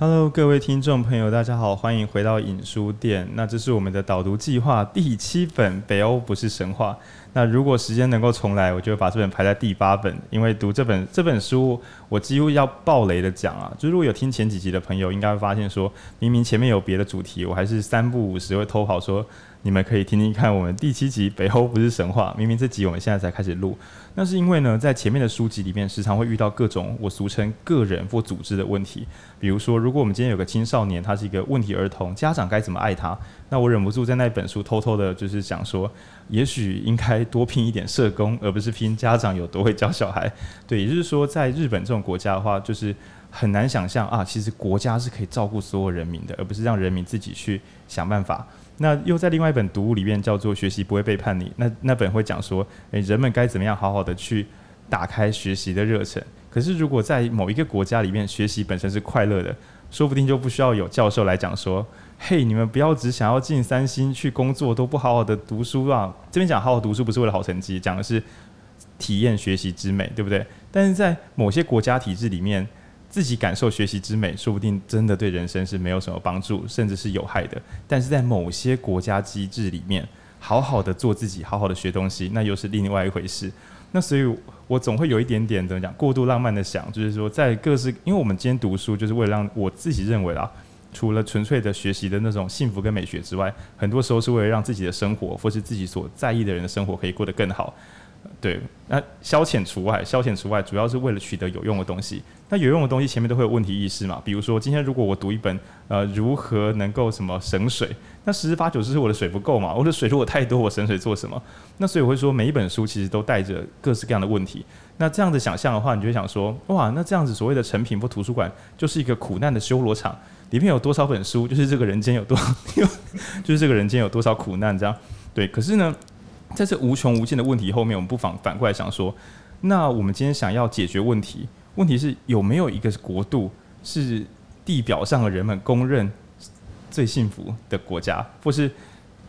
Hello，各位听众朋友，大家好，欢迎回到影书店。那这是我们的导读计划第七本《北欧不是神话》。那如果时间能够重来，我就会把这本排在第八本，因为读这本这本书，我几乎要爆雷的讲啊。就如果有听前几集的朋友，应该会发现说，明明前面有别的主题，我还是三不五时会偷跑说。你们可以听听看，我们第七集《北欧不是神话》。明明这集我们现在才开始录，那是因为呢，在前面的书籍里面，时常会遇到各种我俗称个人或组织的问题。比如说，如果我们今天有个青少年，他是一个问题儿童，家长该怎么爱他？那我忍不住在那本书偷偷的，就是想说，也许应该多拼一点社工，而不是拼家长有多会教小孩。对，也就是说，在日本这种国家的话，就是很难想象啊，其实国家是可以照顾所有人民的，而不是让人民自己去想办法。那又在另外一本读物里面叫做《学习不会背叛你》，那那本会讲说，诶，人们该怎么样好好的去打开学习的热忱。可是如果在某一个国家里面，学习本身是快乐的，说不定就不需要有教授来讲说，嘿，你们不要只想要进三星去工作，都不好好的读书啊。这边讲好好读书不是为了好成绩，讲的是体验学习之美，对不对？但是在某些国家体制里面。自己感受学习之美，说不定真的对人生是没有什么帮助，甚至是有害的。但是在某些国家机制里面，好好的做自己，好好的学东西，那又是另外一回事。那所以，我总会有一点点怎么讲，过度浪漫的想，就是说，在各式，因为我们今天读书，就是为了让我自己认为啊，除了纯粹的学习的那种幸福跟美学之外，很多时候是为了让自己的生活，或是自己所在意的人的生活可以过得更好。对，那消遣除外，消遣除外，主要是为了取得有用的东西。那有用的东西前面都会有问题意识嘛？比如说，今天如果我读一本呃如何能够什么省水，那十之八九是我的水不够嘛？我的水如果太多，我省水做什么？那所以我会说，每一本书其实都带着各式各样的问题。那这样子想象的话，你就会想说，哇，那这样子所谓的成品或图书馆就是一个苦难的修罗场，里面有多少本书，就是这个人间有多，就是这个人间有多少苦难这样。对，可是呢？在这无穷无尽的问题后面，我们不妨反过来想说，那我们今天想要解决问题，问题是有没有一个国度是地表上的人们公认最幸福的国家，或是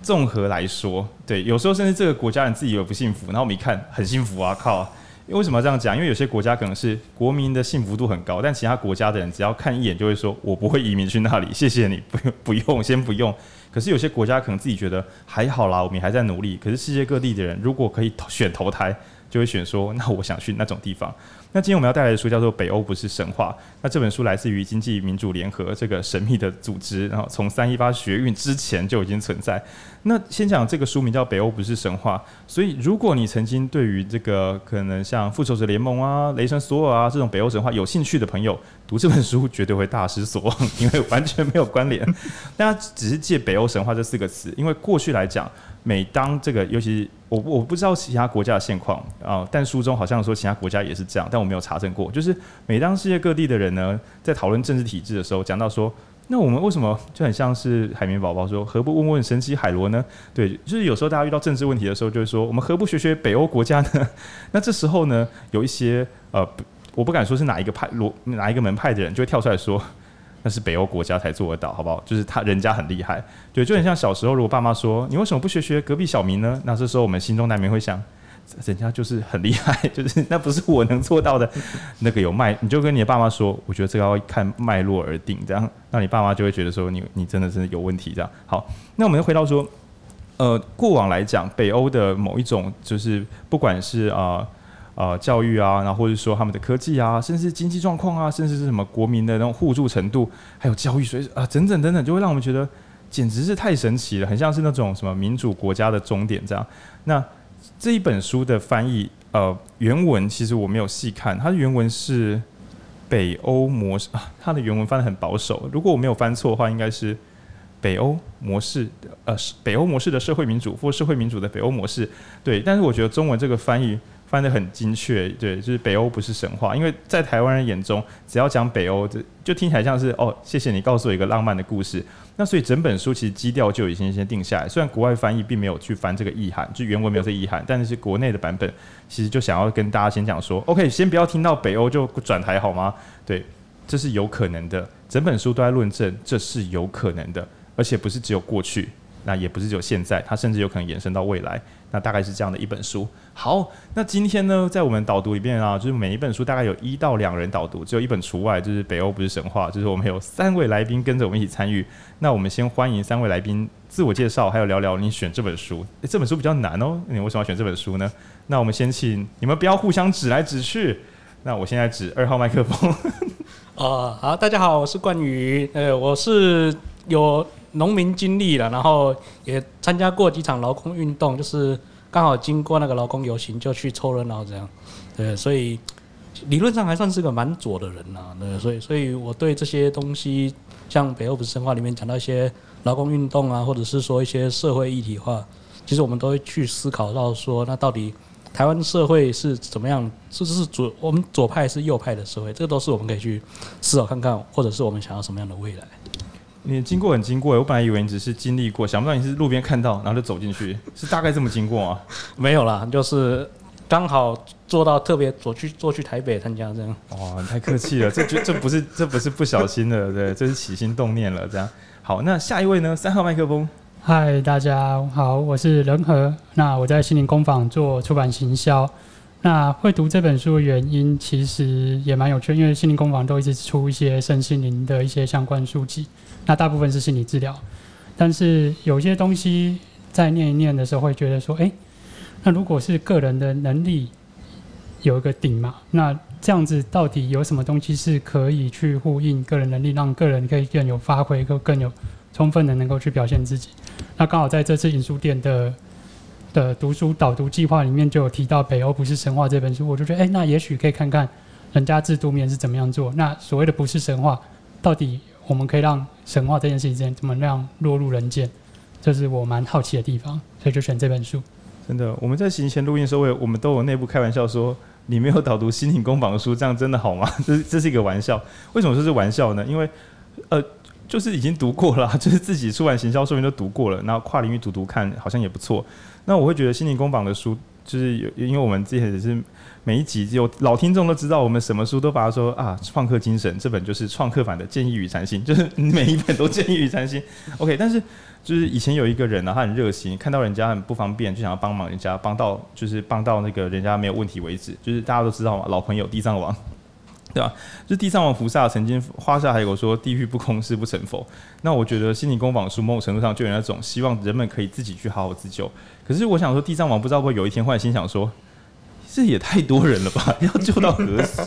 综合来说，对，有时候甚至这个国家人自己也不幸福，然后我们一看很幸福啊，靠！因为为什么这样讲？因为有些国家可能是国民的幸福度很高，但其他国家的人只要看一眼就会说，我不会移民去那里，谢谢你，不用不用，先不用。可是有些国家可能自己觉得还好啦，我们还在努力。可是世界各地的人如果可以选投胎，就会选说，那我想去那种地方。那今天我们要带来的书叫做《北欧不是神话》。那这本书来自于经济民主联合这个神秘的组织，然后从三一八学运之前就已经存在。那先讲这个书名叫《北欧不是神话》，所以如果你曾经对于这个可能像复仇者联盟啊、雷神索尔啊这种北欧神话有兴趣的朋友，读这本书绝对会大失所望，因为完全没有关联。大家只是借“北欧神话”这四个词，因为过去来讲。每当这个，尤其我我不知道其他国家的现况啊，但书中好像说其他国家也是这样，但我没有查证过。就是每当世界各地的人呢，在讨论政治体制的时候，讲到说，那我们为什么就很像是海绵宝宝说，何不问问神奇海螺呢？对，就是有时候大家遇到政治问题的时候，就是说，我们何不学学北欧国家呢？那这时候呢，有一些呃，我不敢说是哪一个派罗哪一个门派的人，就会跳出来说。是北欧国家才做得到，好不好？就是他人家很厉害，对，就很像小时候，如果爸妈说你为什么不学学隔壁小明呢？那这时候我们心中难免会想，人家就是很厉害，就是那不是我能做到的。那个有脉，你就跟你的爸妈说，我觉得这个要看脉络而定，这样，那你爸妈就会觉得说你你真的真的有问题，这样。好，那我们又回到说，呃，过往来讲，北欧的某一种就是不管是啊。呃，教育啊，然后或者说他们的科技啊，甚至经济状况啊，甚至是什么国民的那种互助程度，还有教育水准啊，等等等等，就会让我们觉得简直是太神奇了，很像是那种什么民主国家的终点这样。那这一本书的翻译，呃，原文其实我没有细看，它的原文是北欧模式啊，它的原文翻得很保守，如果我没有翻错的话，应该是北欧模式，呃，北欧模式的社会民主或社会民主的北欧模式，对。但是我觉得中文这个翻译。翻得很精确，对，就是北欧不是神话，因为在台湾人眼中，只要讲北欧，这就听起来像是哦，谢谢你告诉我一个浪漫的故事。那所以整本书其实基调就已经先定下来。虽然国外翻译并没有去翻这个意涵，就原文没有这意涵，但是国内的版本其实就想要跟大家先讲说，OK，先不要听到北欧就转台好吗？对，这是有可能的。整本书都在论证这是有可能的，而且不是只有过去，那也不是只有现在，它甚至有可能延伸到未来。那大概是这样的一本书。好，那今天呢，在我们导读里面啊，就是每一本书大概有一到两人导读，只有一本除外，就是北欧不是神话，就是我们有三位来宾跟着我们一起参与。那我们先欢迎三位来宾自我介绍，还有聊聊你选这本书。诶，这本书比较难哦，你为什么要选这本书呢？那我们先请你们不要互相指来指去。那我现在指二号麦克风。哦，好，大家好，我是冠宇，呃，我是有农民经历了，然后也参加过几场劳工运动，就是刚好经过那个劳工游行，就去凑热闹这样，对，所以理论上还算是个蛮左的人呐，对，所以所以我对这些东西，像北欧不神话里面讲到一些劳工运动啊，或者是说一些社会议题化，其实我们都会去思考到说，那到底。台湾社会是怎么样？是是左，我们左派是右派的社会，这个都是我们可以去思考看看，或者是我们想要什么样的未来。你经过很经过，我本来以为你只是经历过，想不到你是路边看到，然后就走进去，是大概这么经过啊？没有啦，就是刚好做到特别走去坐去台北参加这样。哇，你太客气了，这就这不是这不是不小心的，对，这是起心动念了这样。好，那下一位呢？三号麦克风。嗨，大家好，我是仁和。那我在心灵工坊做出版行销。那会读这本书的原因，其实也蛮有趣，因为心灵工坊都一直出一些身心灵的一些相关书籍。那大部分是心理治疗，但是有些东西在念一念的时候，会觉得说，哎，那如果是个人的能力有一个顶嘛，那这样子到底有什么东西是可以去呼应个人能力，让个人可以更有发挥，更更有充分的能够去表现自己？那刚好在这次影书店的的读书导读计划里面就有提到《北欧不是神话》这本书，我就觉得，哎、那也许可以看看人家制度面是怎么样做。那所谓的不是神话，到底我们可以让神话这件事情怎么样落入人间？这是我蛮好奇的地方，所以就选这本书。真的，我们在行前录音的时候，我们都有内部开玩笑说，你没有导读心灵工坊的书，这样真的好吗？这这是一个玩笑。为什么说是玩笑呢？因为，呃。就是已经读过了，就是自己出版行销书名都读过了，然后跨领域读读看，好像也不错。那我会觉得心灵工坊的书，就是有，因为我们之前也是每一集有老听众都知道，我们什么书都把它说啊，创客精神这本就是创客版的建议与禅心，就是每一本都建议与禅心。OK，但是就是以前有一个人呢，他很热心，看到人家很不方便，就想要帮忙人家，帮到就是帮到那个人家没有问题为止，就是大家都知道嘛，老朋友地藏王。对吧？就地藏王菩萨曾经花下还有说，地狱不空，誓不成佛。那我觉得心灵工坊书某种程度上就有那种希望人们可以自己去好好自救。可是我想说，地藏王不知道会有一天忽然心想说。这也太多人了吧？要救到何时？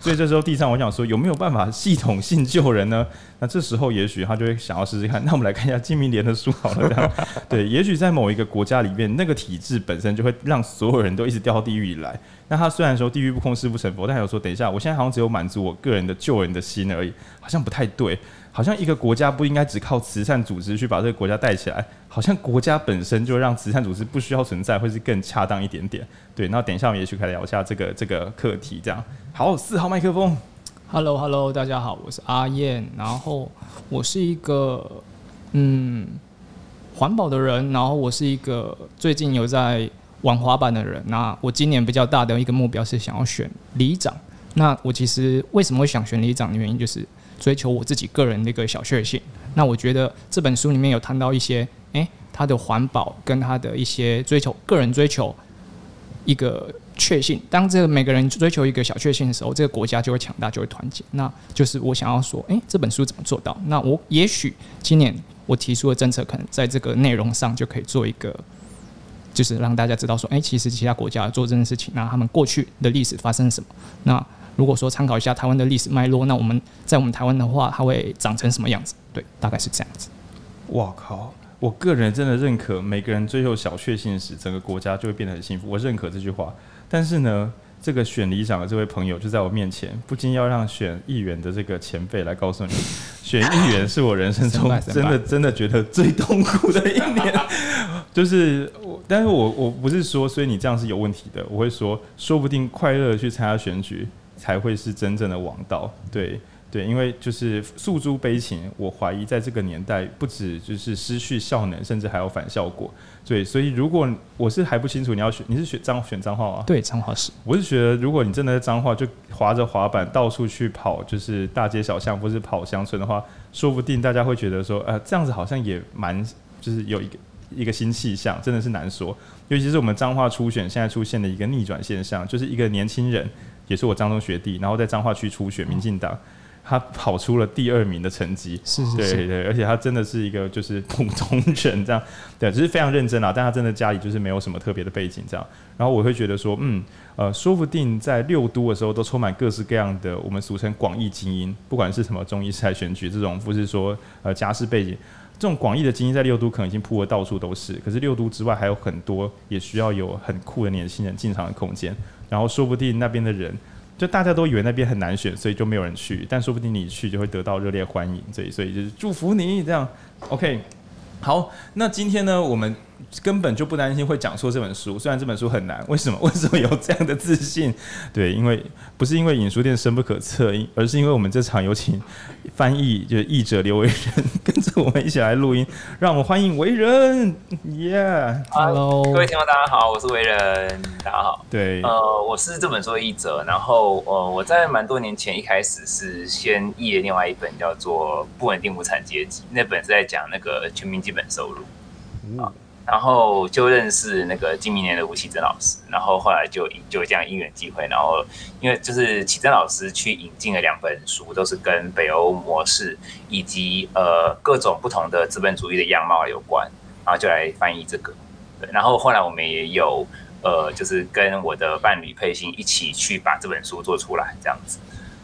所以这时候地藏，我想说有没有办法系统性救人呢？那这时候也许他就会想要试试看。那我们来看一下金明莲的书好了，这样 对，也许在某一个国家里面，那个体制本身就会让所有人都一直掉到地狱里来。那他虽然说地狱不空，誓不成佛，但有说等一下，我现在好像只有满足我个人的救人的心而已，好像不太对。好像一个国家不应该只靠慈善组织去把这个国家带起来，好像国家本身就让慈善组织不需要存在，会是更恰当一点点。对，那等一下我们也许可以聊一下这个这个课题。这样，好，四号麦克风。Hello，Hello，大家好，我是阿燕，然后我是一个嗯环保的人，然后我是一个最近有在玩滑板的人。那我今年比较大的一个目标是想要选里长。那我其实为什么会想选里长的原因就是。追求我自己个人的一个小确幸。那我觉得这本书里面有谈到一些，诶，他的环保跟他的一些追求，个人追求一个确信。当这个每个人追求一个小确幸的时候，这个国家就会强大，就会团结。那就是我想要说，诶，这本书怎么做到？那我也许今年我提出的政策，可能在这个内容上就可以做一个，就是让大家知道说，诶，其实其他国家做这件事情，那他们过去的历史发生什么？那如果说参考一下台湾的历史脉络，那我们在我们台湾的话，它会长成什么样子？对，大概是这样子。哇靠！我个人真的认可，每个人追求小确幸时，整个国家就会变得很幸福。我认可这句话。但是呢，这个选里长的这位朋友就在我面前，不禁要让选议员的这个前辈来告诉你，选议员是我人生中 真的真的觉得最痛苦的一年。就是我，但是我我不是说，所以你这样是有问题的。我会说，说不定快乐去参加选举。才会是真正的王道，对对，因为就是诉诸悲情，我怀疑在这个年代不止就是失去效能，甚至还有反效果。对，所以如果我是还不清楚你要选，你是选脏选脏话吗？对，脏话是。我是觉得，如果你真的在彰化就滑着滑板到处去跑，就是大街小巷，或是跑乡村的话，说不定大家会觉得说，呃，这样子好像也蛮就是有一个一个新气象，真的是难说。尤其是我们脏话初选现在出现的一个逆转现象，就是一个年轻人，也是我彰中学弟，然后在彰化区初选民进党。他跑出了第二名的成绩，是是是，对对，而且他真的是一个就是 普通人这样，对，只是非常认真啊。但他真的家里就是没有什么特别的背景这样。然后我会觉得说，嗯，呃，说不定在六都的时候都充满各式各样的我们俗称广义精英，不管是什么中医师选举这种，不是说呃家世背景，这种广义的精英在六都可能已经铺的到处都是。可是六都之外还有很多也需要有很酷的年轻人进场的空间。然后说不定那边的人。就大家都以为那边很难选，所以就没有人去。但说不定你去就会得到热烈欢迎，所以所以就是祝福你这样。OK，好，那今天呢，我们。根本就不担心会讲错这本书，虽然这本书很难。为什么？为什么有这样的自信？对，因为不是因为影书店深不可测，而是因为我们这场有请翻译，就是译者刘为仁 跟着我们一起来录音。让我们欢迎为仁，Yeah，Hello，各位听众大家好，我是为仁，大家好。对，呃，我是这本书的译者，然后呃，我在蛮多年前一开始是先译了另外一本叫做《不稳定无产阶级》，那本是在讲那个全民基本收入。嗯然后就认识那个今明年的吴启珍老师，然后后来就就这样因缘际会，然后因为就是启珍老师去引进了两本书，都是跟北欧模式以及呃各种不同的资本主义的样貌有关，然后就来翻译这个。对，然后后来我们也有呃就是跟我的伴侣佩欣一起去把这本书做出来这样子。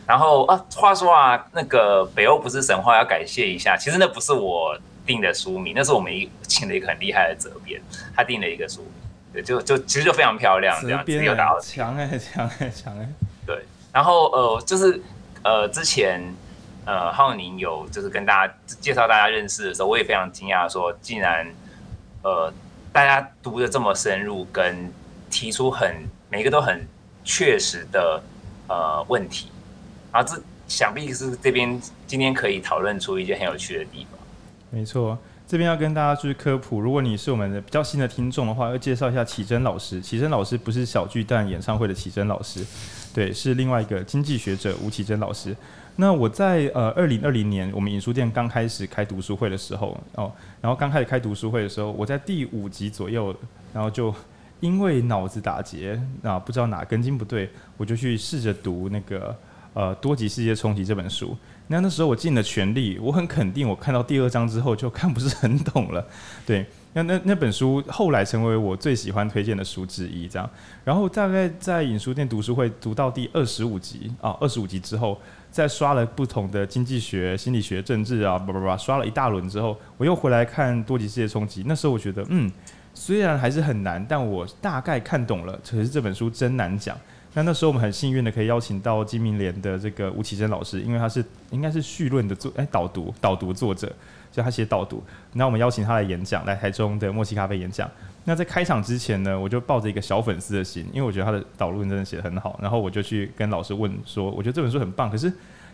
然后啊，话说啊，那个北欧不是神话，要感谢一下，其实那不是我。定的书名，那是我们一请了一个很厉害的责编，他定了一个书名，对，就就其实就非常漂亮，这样子有打强哎强哎强哎，对，然后呃就是呃之前呃浩宁有就是跟大家介绍大家认识的时候，我也非常惊讶说，竟然呃大家读的这么深入，跟提出很每一个都很确实的呃问题，然后这想必是这边今天可以讨论出一些很有趣的地方。没错，这边要跟大家去科普。如果你是我们的比较新的听众的话，要介绍一下启珍老师。启珍老师不是小巨蛋演唱会的启珍老师，对，是另外一个经济学者吴启珍老师。那我在呃二零二零年，我们影书店刚开始开读书会的时候哦，然后刚开始开读书会的时候，我在第五集左右，然后就因为脑子打结，啊不知道哪根筋不对，我就去试着读那个呃多极世界冲击这本书。那那时候我尽了全力，我很肯定，我看到第二章之后就看不是很懂了，对。那那那本书后来成为我最喜欢推荐的书之一，这样。然后大概在影书店读书会读到第二十五集啊，二十五集之后，再刷了不同的经济学、心理学、政治啊，叭叭叭，刷了一大轮之后，我又回来看多极世界冲击。那时候我觉得，嗯，虽然还是很难，但我大概看懂了。可是这本书真难讲。那那时候我们很幸运的可以邀请到金明联的这个吴启珍老师，因为他是应该是绪论的作哎导读导读作者，就他写导读。那我们邀请他来演讲，来台中的默契咖啡演讲。那在开场之前呢，我就抱着一个小粉丝的心，因为我觉得他的导论真的写得很好，然后我就去跟老师问说，我觉得这本书很棒，可是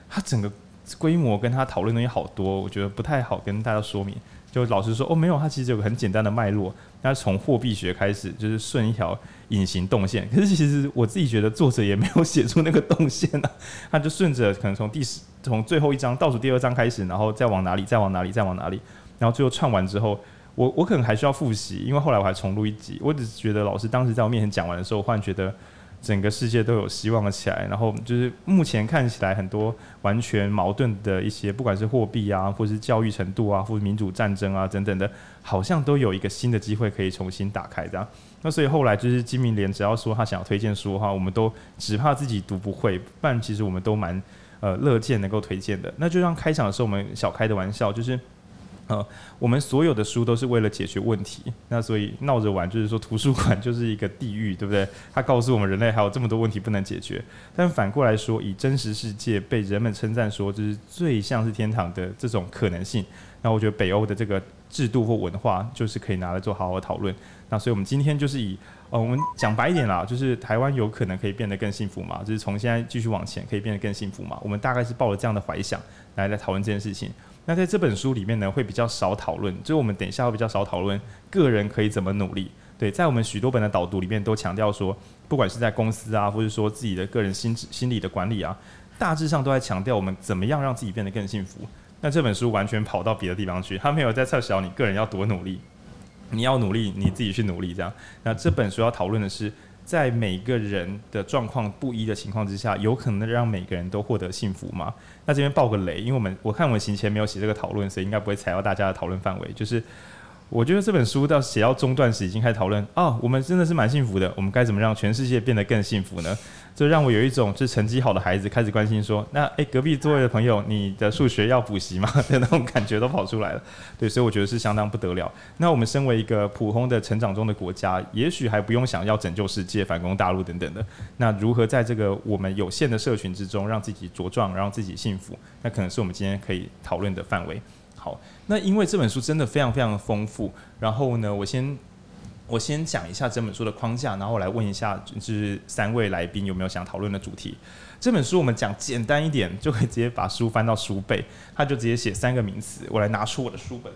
他整个规模跟他讨论东西好多，我觉得不太好跟大家说明。就老师说哦，没有，他其实有个很简单的脉络，他从货币学开始，就是顺一条隐形动线。可是其实我自己觉得作者也没有写出那个动线啊，他就顺着可能从第十从最后一章倒数第二章开始，然后再往哪里，再往哪里，再往哪里，然后最后串完之后，我我可能还需要复习，因为后来我还重录一集。我只是觉得老师当时在我面前讲完的时候，我忽然觉得。整个世界都有希望了起来，然后就是目前看起来很多完全矛盾的一些，不管是货币啊，或是教育程度啊，或是民主战争啊等等的，好像都有一个新的机会可以重新打开这样。那所以后来就是金明联只要说他想要推荐书的话，我们都只怕自己读不会，不然其实我们都蛮呃乐见能够推荐的。那就像开场的时候我们小开的玩笑，就是。呃，我们所有的书都是为了解决问题，那所以闹着玩，就是说图书馆就是一个地狱，对不对？它告诉我们人类还有这么多问题不能解决。但反过来说，以真实世界被人们称赞说就是最像是天堂的这种可能性，那我觉得北欧的这个制度或文化就是可以拿来做好好讨论。那所以我们今天就是以，呃，我们讲白一点啦，就是台湾有可能可以变得更幸福嘛，就是从现在继续往前可以变得更幸福嘛。我们大概是抱着这样的怀想来来讨论这件事情。那在这本书里面呢，会比较少讨论，就我们等一下会比较少讨论个人可以怎么努力。对，在我们许多本的导读里面都强调说，不管是在公司啊，或者说自己的个人心心理的管理啊，大致上都在强调我们怎么样让自己变得更幸福。那这本书完全跑到别的地方去，他没有在测小你个人要多努力，你要努力你自己去努力这样。那这本书要讨论的是，在每个人的状况不一的情况之下，有可能让每个人都获得幸福吗？那这边爆个雷，因为我们我看我们行前没有写这个讨论，所以应该不会踩到大家的讨论范围，就是。我觉得这本书到写到中段时已经开始讨论啊，我们真的是蛮幸福的，我们该怎么让全世界变得更幸福呢？这让我有一种就是成绩好的孩子开始关心说，那诶，隔壁座位的朋友，你的数学要补习吗？的那种感觉都跑出来了。对，所以我觉得是相当不得了。那我们身为一个普通的成长中的国家，也许还不用想要拯救世界、反攻大陆等等的。那如何在这个我们有限的社群之中，让自己茁壮，让自己幸福？那可能是我们今天可以讨论的范围。好，那因为这本书真的非常非常的丰富，然后呢，我先我先讲一下这本书的框架，然后我来问一下，就是三位来宾有没有想讨论的主题。这本书我们讲简单一点，就可以直接把书翻到书背，他就直接写三个名词。我来拿出我的书本，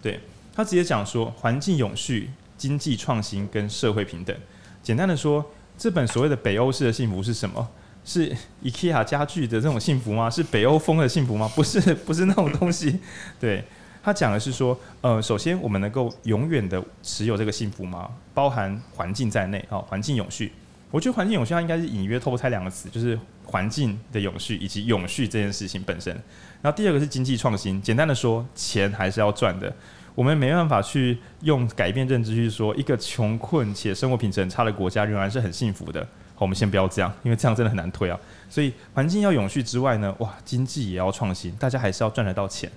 对，他直接讲说环境永续、经济创新跟社会平等。简单的说，这本所谓的北欧式的幸福是什么？是 IKEA 家具的这种幸福吗？是北欧风的幸福吗？不是，不是那种东西。对，他讲的是说，呃，首先我们能够永远的持有这个幸福吗？包含环境在内啊，哦，环境永续。我觉得环境永续它应该是隐约透露出两个词，就是环境的永续以及永续这件事情本身。然后第二个是经济创新。简单的说，钱还是要赚的。我们没办法去用改变认知去说，一个穷困且生活品质很差的国家仍然是很幸福的。好我们先不要这样，因为这样真的很难推啊。所以环境要永续之外呢，哇，经济也要创新，大家还是要赚得到钱。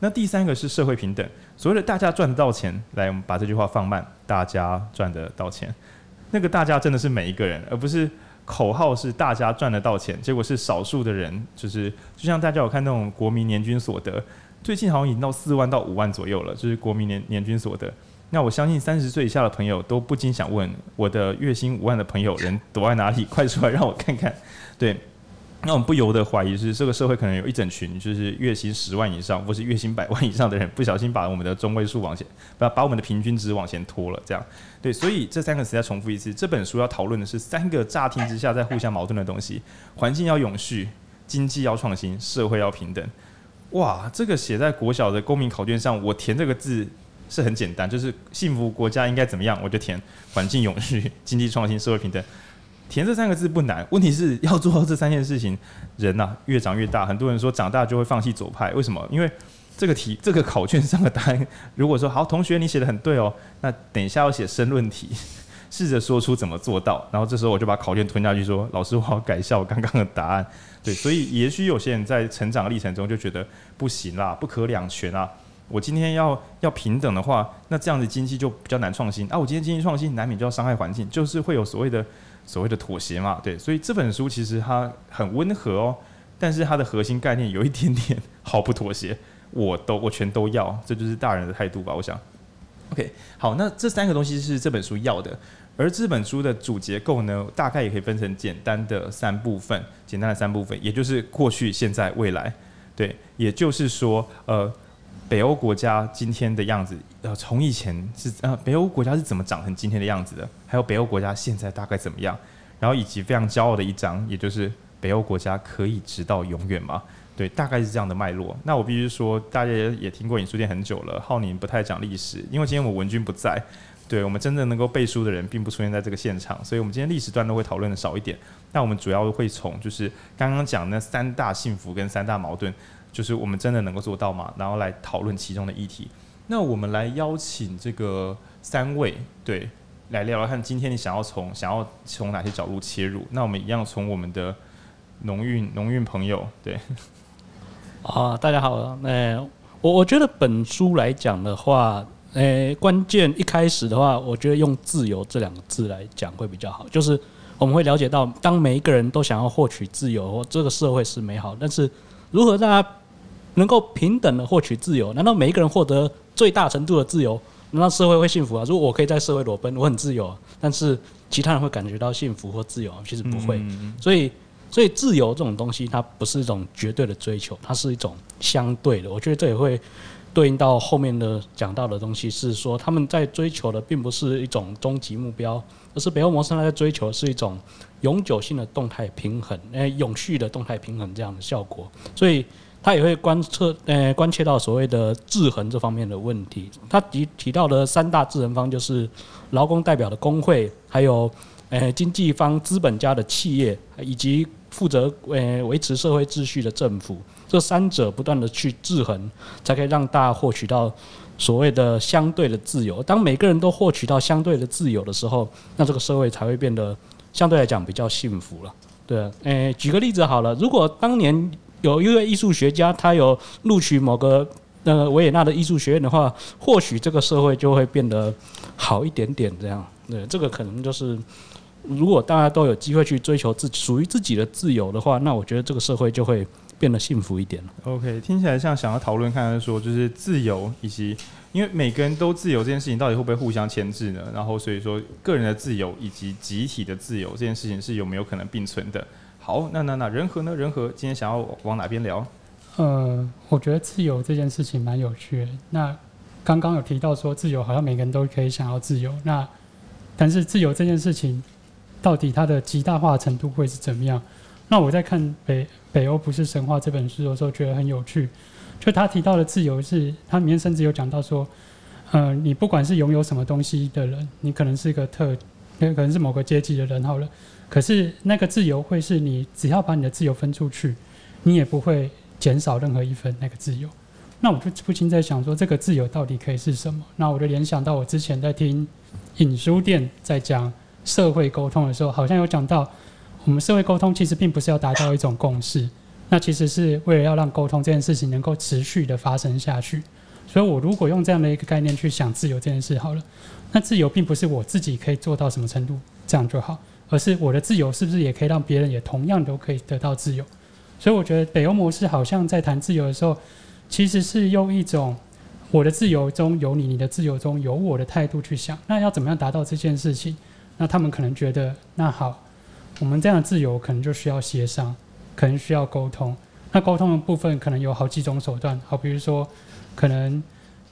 那第三个是社会平等，所谓的大家赚得到钱，来，我们把这句话放慢，大家赚得到钱。那个大家真的是每一个人，而不是口号是大家赚得到钱，结果是少数的人，就是就像大家有看那种国民年均所得，最近好像已经到四万到五万左右了，就是国民年年均所得。那我相信三十岁以下的朋友都不禁想问：我的月薪五万的朋友人躲在哪里？快出来让我看看。对，那我们不由得怀疑是这个社会可能有一整群就是月薪十万以上或是月薪百万以上的人，不小心把我们的中位数往前，把把我们的平均值往前拖了。这样，对，所以这三个词再重复一次，这本书要讨论的是三个乍听之下在互相矛盾的东西：环境要永续，经济要创新，社会要平等。哇，这个写在国小的公民考卷上，我填这个字。是很简单，就是幸福国家应该怎么样，我就填环境永续、经济创新、社会平等。填这三个字不难，问题是要做到这三件事情，人呐、啊、越长越大。很多人说长大就会放弃左派，为什么？因为这个题 这个考卷上的答案，如果说好，同学你写的很对哦，那等一下要写申论题，试着说出怎么做到。然后这时候我就把考卷吞下去说，老师我要改一下我刚刚的答案。对，所以也许有些人在成长历程中就觉得不行啦，不可两全啊。我今天要要平等的话，那这样子经济就比较难创新啊。我今天经济创新难免就要伤害环境，就是会有所谓的所谓的妥协嘛。对，所以这本书其实它很温和哦，但是它的核心概念有一点点 毫不妥协，我都我全都要，这就是大人的态度吧。我想，OK，好，那这三个东西是这本书要的，而这本书的主结构呢，大概也可以分成简单的三部分，简单的三部分，也就是过去、现在、未来。对，也就是说，呃。北欧国家今天的样子，呃，从以前是呃，北欧国家是怎么长成今天的样子的？还有北欧国家现在大概怎么样？然后以及非常骄傲的一章，也就是北欧国家可以直到永远吗？对，大概是这样的脉络。那我必须说，大家也听过影书店很久了，浩宁不太讲历史，因为今天我们文君不在，对，我们真正能够背书的人并不出现在这个现场，所以我们今天历史段都会讨论的少一点。那我们主要会从就是刚刚讲那三大幸福跟三大矛盾。就是我们真的能够做到吗？然后来讨论其中的议题。那我们来邀请这个三位，对，来聊聊看，今天你想要从想要从哪些角度切入？那我们一样从我们的农运 农运朋友，对。啊，大家好，那我我觉得本书来讲的话，诶，关键一开始的话，我觉得用自由这两个字来讲会比较好。就是我们会了解到，当每一个人都想要获取自由，这个社会是美好，但是如何让它能够平等的获取自由，难道每一个人获得最大程度的自由，难道社会会幸福啊？如果我可以在社会裸奔，我很自由，但是其他人会感觉到幸福或自由，其实不会。所以，所以自由这种东西，它不是一种绝对的追求，它是一种相对的。我觉得这也会对应到后面的讲到的东西，是说他们在追求的并不是一种终极目标，而是北欧模式他在追求的是一种永久性的动态平衡，诶，永续的动态平衡这样的效果。所以。他也会观测呃关切到所谓的制衡这方面的问题。他提提到的三大制衡方就是劳工代表的工会，还有呃经济方资本家的企业，以及负责呃维持社会秩序的政府。这三者不断的去制衡，才可以让大家获取到所谓的相对的自由。当每个人都获取到相对的自由的时候，那这个社会才会变得相对来讲比较幸福了。对，诶，举个例子好了，如果当年有一位艺术学家，他有录取某个呃维也纳的艺术学院的话，或许这个社会就会变得好一点点。这样，对，这个可能就是如果大家都有机会去追求自属于自己的自由的话，那我觉得这个社会就会。变得幸福一点了。OK，听起来像想要讨论看看说，就是自由以及因为每个人都自由这件事情，到底会不会互相牵制呢？然后所以说，个人的自由以及集体的自由这件事情是有没有可能并存的？好，那那那人和呢？人和今天想要往哪边聊？呃，我觉得自由这件事情蛮有趣的。那刚刚有提到说，自由好像每个人都可以想要自由。那但是自由这件事情，到底它的极大化程度会是怎么样？那我在看北北欧不是神话这本书的时候，觉得很有趣。就他提到的自由是，他里面甚至有讲到说，呃，你不管是拥有什么东西的人，你可能是一个特，可能是某个阶级的人好了。可是那个自由会是你只要把你的自由分出去，你也不会减少任何一分那个自由。那我就不禁在想说，这个自由到底可以是什么？那我就联想到我之前在听影书店在讲社会沟通的时候，好像有讲到。我们社会沟通其实并不是要达到一种共识，那其实是为了要让沟通这件事情能够持续的发生下去。所以我如果用这样的一个概念去想自由这件事好了，那自由并不是我自己可以做到什么程度这样就好，而是我的自由是不是也可以让别人也同样都可以得到自由？所以我觉得北欧模式好像在谈自由的时候，其实是用一种我的自由中有你，你的自由中有我的态度去想。那要怎么样达到这件事情？那他们可能觉得，那好。我们这样的自由可能就需要协商，可能需要沟通。那沟通的部分可能有好几种手段，好，比如说，可能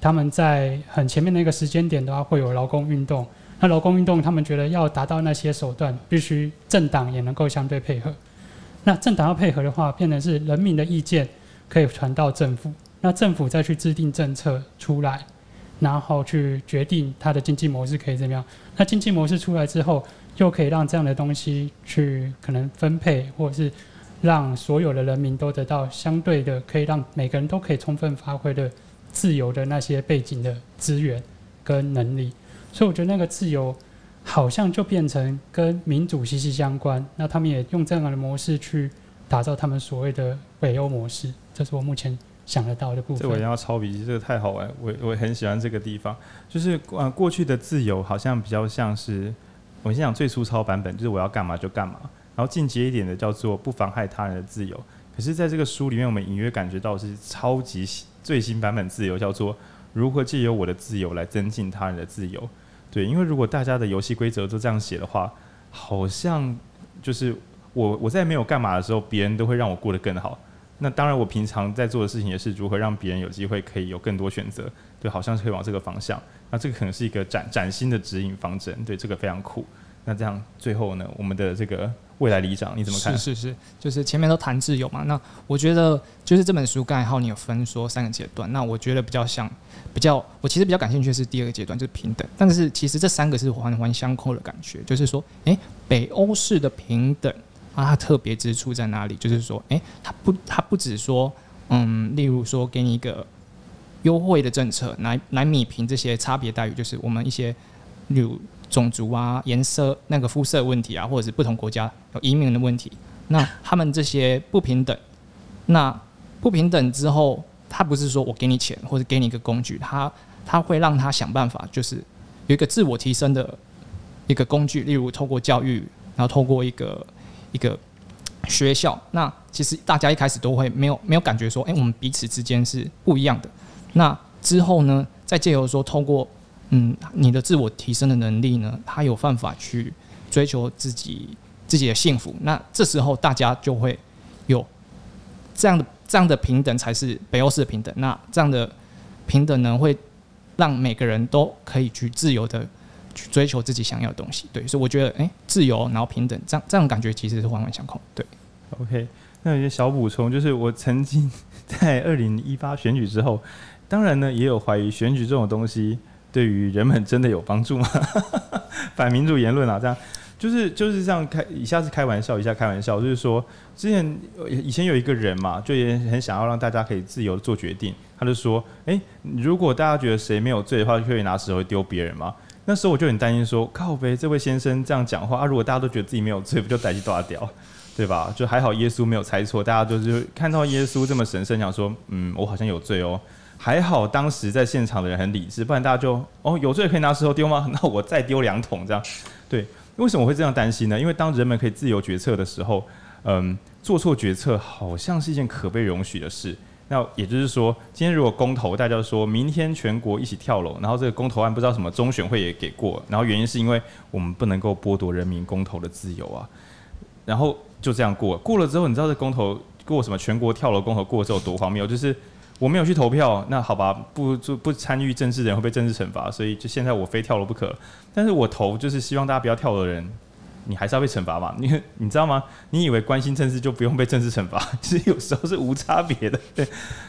他们在很前面的一个时间点的话，会有劳工运动。那劳工运动，他们觉得要达到那些手段，必须政党也能够相对配合。那政党要配合的话，变成是人民的意见可以传到政府，那政府再去制定政策出来，然后去决定它的经济模式可以怎么样。那经济模式出来之后，又可以让这样的东西去可能分配，或者是让所有的人民都得到相对的，可以让每个人都可以充分发挥的自由的那些背景的资源跟能力。所以我觉得那个自由好像就变成跟民主息息相关。那他们也用这样的模式去打造他们所谓的北欧模式，这是我目前想得到的部分。这我要抄笔记，这个太好玩，我我很喜欢这个地方。就是啊，过去的自由好像比较像是。我先讲最粗糙版本，就是我要干嘛就干嘛。然后进阶一点的叫做不妨害他人的自由。可是，在这个书里面，我们隐约感觉到是超级最新版本自由，叫做如何借由我的自由来增进他人的自由。对，因为如果大家的游戏规则都这样写的话，好像就是我我在没有干嘛的时候，别人都会让我过得更好。那当然，我平常在做的事情也是如何让别人有机会可以有更多选择。对，好像是可以往这个方向。那这个可能是一个崭崭新的指引方针，对，这个非常酷。那这样最后呢，我们的这个未来里长你怎么看？是是是，就是前面都谈自由嘛。那我觉得就是这本书刚才浩你有分说三个阶段，那我觉得比较像比较，我其实比较感兴趣的是第二个阶段，就是平等。但是其实这三个是环环相扣的感觉，就是说，诶，北欧式的平等啊，它特别之处在哪里？就是说，诶，它不它不只说，嗯，例如说给你一个。优惠的政策来来弭平这些差别待遇，就是我们一些，例如种族啊、颜色、那个肤色问题啊，或者是不同国家有移民的问题。那他们这些不平等，那不平等之后，他不是说我给你钱或者给你一个工具，他他会让他想办法，就是有一个自我提升的一个工具，例如透过教育，然后透过一个一个学校。那其实大家一开始都会没有没有感觉说，哎，我们彼此之间是不一样的。那之后呢，再借由说，透过嗯你的自我提升的能力呢，他有办法去追求自己自己的幸福。那这时候大家就会有这样的这样的平等，才是北欧式的平等。那这样的平等呢，会让每个人都可以去自由的去追求自己想要的东西。对，所以我觉得，哎、自由然后平等，这样这样感觉其实是环环相扣。对，OK。那有些小补充，就是我曾经。在二零一八选举之后，当然呢也有怀疑选举这种东西对于人们真的有帮助吗？反民主言论啊，这样。就是就是这样开，以下是开玩笑，一下开玩笑，就是说，之前以前有一个人嘛，就也很想要让大家可以自由做决定，他就说，哎、如果大家觉得谁没有罪的话，就可以拿石头丢别人嘛。那时候我就很担心说，靠呗，这位先生这样讲话啊，如果大家都觉得自己没有罪，不就逮鸡抓掉，对吧？就还好耶稣没有猜错，大家都是看到耶稣这么神圣，想说，嗯，我好像有罪哦。还好当时在现场的人很理智，不然大家就，哦，有罪可以拿石头丢吗？那我再丢两桶这样，对。为什么我会这样担心呢？因为当人们可以自由决策的时候，嗯，做错决策好像是一件可被容许的事。那也就是说，今天如果公投，大家说明天全国一起跳楼，然后这个公投案不知道什么中选会也给过，然后原因是因为我们不能够剥夺人民公投的自由啊。然后就这样过，过了之后，你知道这公投过什么？全国跳楼公投过之后多荒谬？就是。我没有去投票，那好吧，不就不参与政治的人会被政治惩罚，所以就现在我非跳楼不可。但是我投就是希望大家不要跳楼的人，你还是要被惩罚嘛？你你知道吗？你以为关心政治就不用被政治惩罚？其实有时候是无差别的。对，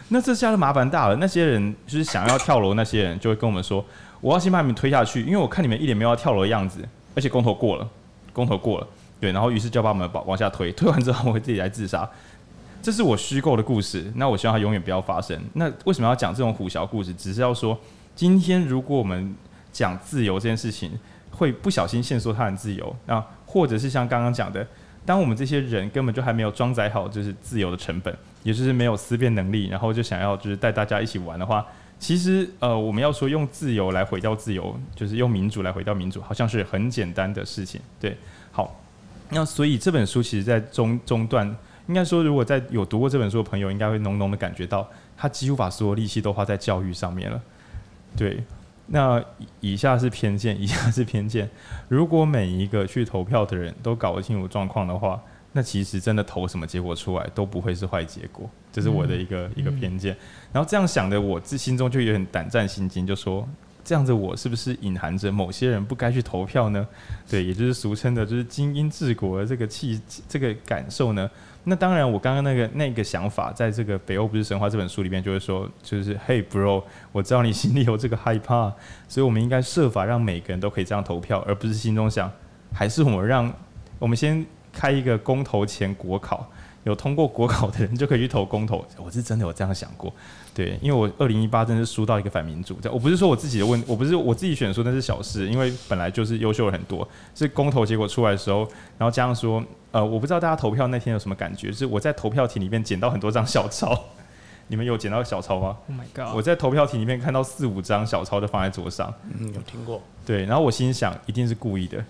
那这下就麻烦大了。那些人就是想要跳楼，那些人就会跟我们说，我要先把你们推下去，因为我看你们一脸没有要跳楼的样子，而且公投过了，公投过了，对，然后于是就把我们往往下推，推完之后我会自己来自杀。这是我虚构的故事，那我希望它永远不要发生。那为什么要讲这种虎啸故事？只是要说，今天如果我们讲自由这件事情，会不小心限缩他人自由，那或者是像刚刚讲的，当我们这些人根本就还没有装载好就是自由的成本，也就是没有思辨能力，然后就想要就是带大家一起玩的话，其实呃，我们要说用自由来毁掉自由，就是用民主来毁掉民主，好像是很简单的事情。对，好，那所以这本书其实在中中段。应该说，如果在有读过这本书的朋友，应该会浓浓的感觉到，他几乎把所有力气都花在教育上面了。对，那以下是偏见，以下是偏见。如果每一个去投票的人都搞不清楚状况的话，那其实真的投什么结果出来都不会是坏结果。这是我的一个、嗯、一个偏见。然后这样想的，我自心中就有点胆战心惊，就说这样子我是不是隐含着某些人不该去投票呢？对，也就是俗称的，就是精英治国的这个气这个感受呢？那当然，我刚刚那个那个想法，在这个《北欧不是神话》这本书里面，就会说，就是嘿，bro，我知道你心里有这个害怕，所以我们应该设法让每个人都可以这样投票，而不是心中想，还是我们让我们先开一个公投前国考。有通过国考的人就可以去投公投，我是真的有这样想过，对，因为我二零一八真的是输到一个反民主，我不是说我自己的问，我不是我自己选书那是小事，因为本来就是优秀了很多，是公投结果出来的时候，然后加上说，呃，我不知道大家投票那天有什么感觉，就是我在投票亭里面捡到很多张小抄，你们有捡到小抄吗？Oh my god！我在投票亭里面看到四五张小抄都放在桌上，嗯，有听过，对，然后我心想一定是故意的。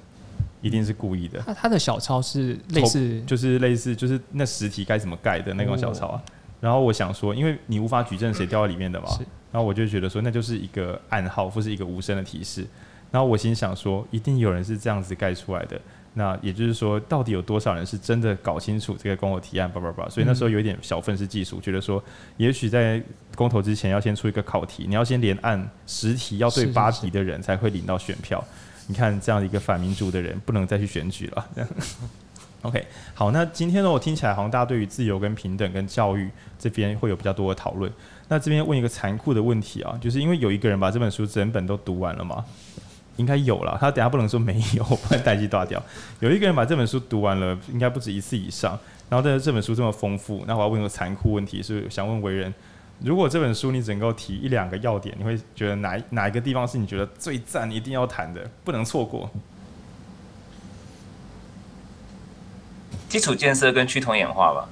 一定是故意的。那他的小抄是类似，就是类似，就是那实体该怎么盖的那种小抄啊。然后我想说，因为你无法举证谁掉在里面的嘛，然后我就觉得说，那就是一个暗号，或是一个无声的提示。然后我心想说，一定有人是这样子盖出来的。那也就是说，到底有多少人是真的搞清楚这个公投提案？叭叭叭。所以那时候有一点小愤世嫉俗，觉得说，也许在公投之前要先出一个考题，你要先连按十题要对八题的人才会领到选票。你看这样的一个反民主的人，不能再去选举了。OK，好，那今天呢，我听起来好像大家对于自由跟平等跟教育这边会有比较多的讨论。那这边问一个残酷的问题啊，就是因为有一个人把这本书整本都读完了吗？应该有了，他等下不能说没有，不然代志大掉。有一个人把这本书读完了，应该不止一次以上。然后但是这本书这么丰富，那我要问一个残酷问题，是想问为人。如果这本书你只能够提一两个要点，你会觉得哪哪一个地方是你觉得最赞、一定要谈的、不能错过？基础建设跟趋同演化吧。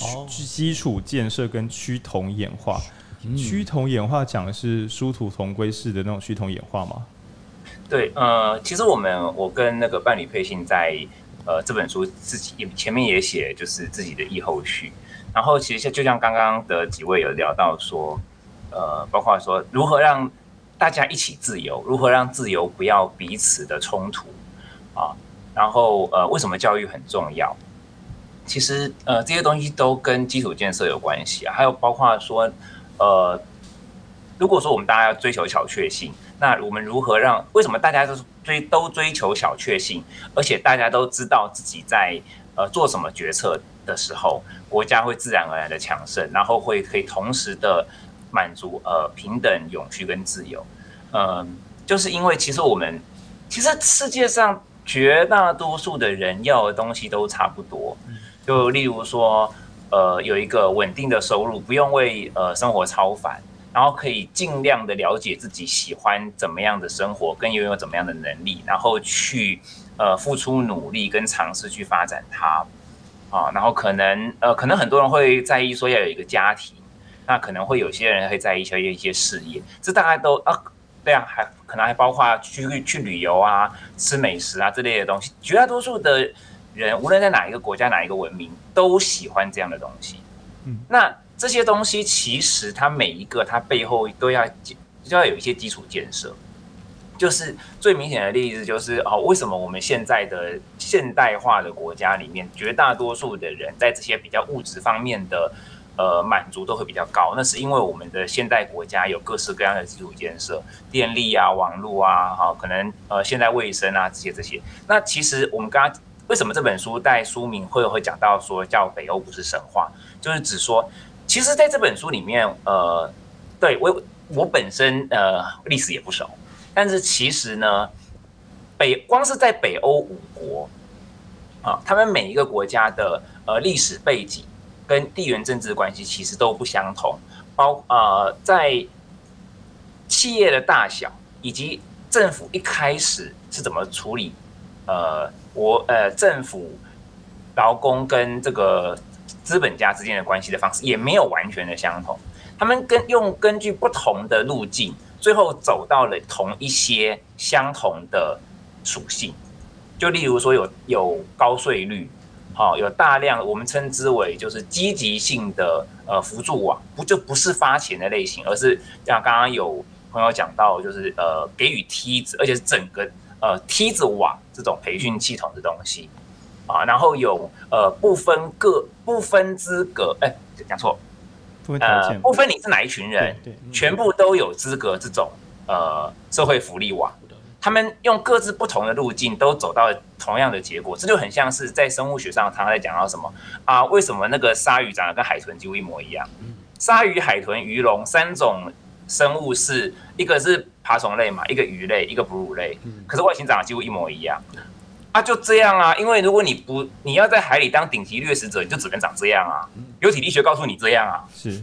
哦，基础建设跟趋同演化，趋同演化讲的是殊途同归式的那种趋同演化吗？对，呃，其实我们我跟那个伴侣配信在呃这本书自己前面也写，就是自己的译后序。然后其实就像刚刚的几位有聊到说，呃，包括说如何让大家一起自由，如何让自由不要彼此的冲突啊，然后呃，为什么教育很重要？其实呃，这些东西都跟基础建设有关系啊。还有包括说，呃，如果说我们大家要追求小确幸，那我们如何让？为什么大家都追都追求小确幸，而且大家都知道自己在呃做什么决策？的时候，国家会自然而然的强盛，然后会可以同时的满足呃平等、永续跟自由。嗯、呃，就是因为其实我们其实世界上绝大多数的人要的东西都差不多，就例如说呃有一个稳定的收入，不用为呃生活超烦，然后可以尽量的了解自己喜欢怎么样的生活，跟拥有怎么样的能力，然后去。呃，付出努力跟尝试去发展它，啊，然后可能呃，可能很多人会在意说要有一个家庭，那可能会有些人会在意一些一些事业，这大概都啊，对啊，还可能还包括去去旅游啊、吃美食啊这类的东西。绝大多数的人，无论在哪一个国家、哪一个文明，都喜欢这样的东西。嗯，那这些东西其实它每一个它背后都要就要有一些基础建设。就是最明显的例子，就是哦，为什么我们现在的现代化的国家里面，绝大多数的人在这些比较物质方面的呃满足都会比较高？那是因为我们的现代国家有各式各样的基础建设，电力啊、网络啊，哈，可能呃现代卫生啊这些这些。那其实我们刚刚为什么这本书在书名会会讲到说叫北欧不是神话，就是指说，其实在这本书里面，呃，对我我本身呃历史也不熟。但是其实呢，北光是在北欧五国啊，他们每一个国家的呃历史背景跟地缘政治的关系其实都不相同，包呃在企业的大小以及政府一开始是怎么处理呃国呃政府劳工跟这个资本家之间的关系的方式也没有完全的相同，他们跟用根据不同的路径。最后走到了同一些相同的属性，就例如说有有高税率，好，有大量我们称之为就是积极性的呃辅助网，不就不是发钱的类型，而是像刚刚有朋友讲到，就是呃给予梯子，而且是整个呃梯子网这种培训系统的东西啊，然后有呃不分个不分资格，哎，讲错。呃，不分你是哪一群人，全部都有资格这种呃社会福利网，他们用各自不同的路径都走到同样的结果，这就很像是在生物学上常常在讲到什么啊？为什么那个鲨鱼长得跟海豚几乎一模一样？鲨鱼、海豚、鱼龙三种生物是一个是爬虫类嘛，一个鱼类，一个哺乳类，可是外形长得几乎一模一样。啊，就这样啊，因为如果你不你要在海里当顶级掠食者，你就只能长这样啊。有体力学告诉你这样啊。是，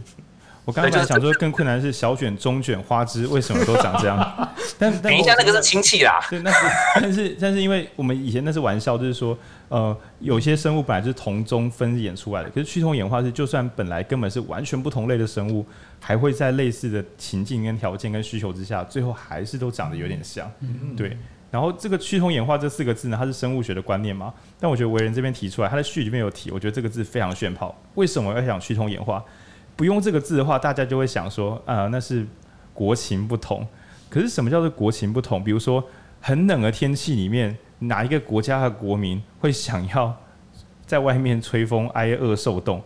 我刚才想说更困难的是小卷、中卷、花枝为什么都长这样？但，但等一下那个是亲戚啦。对，那是但是但是因为我们以前那是玩笑，就是说呃有些生物本来就是同宗分演出来的，可是趋同演化是就算本来根本是完全不同类的生物，还会在类似的情境跟条件跟需求之下，最后还是都长得有点像。嗯，对。然后这个趋同演化这四个字呢，它是生物学的观念嘛？但我觉得为人这边提出来，他的序里面有提，我觉得这个字非常炫炮。为什么要讲趋同演化？不用这个字的话，大家就会想说，啊、那是国情不同。可是什么叫做国情不同？比如说很冷的天气里面，哪一个国家的国民会想要在外面吹风挨饿受冻？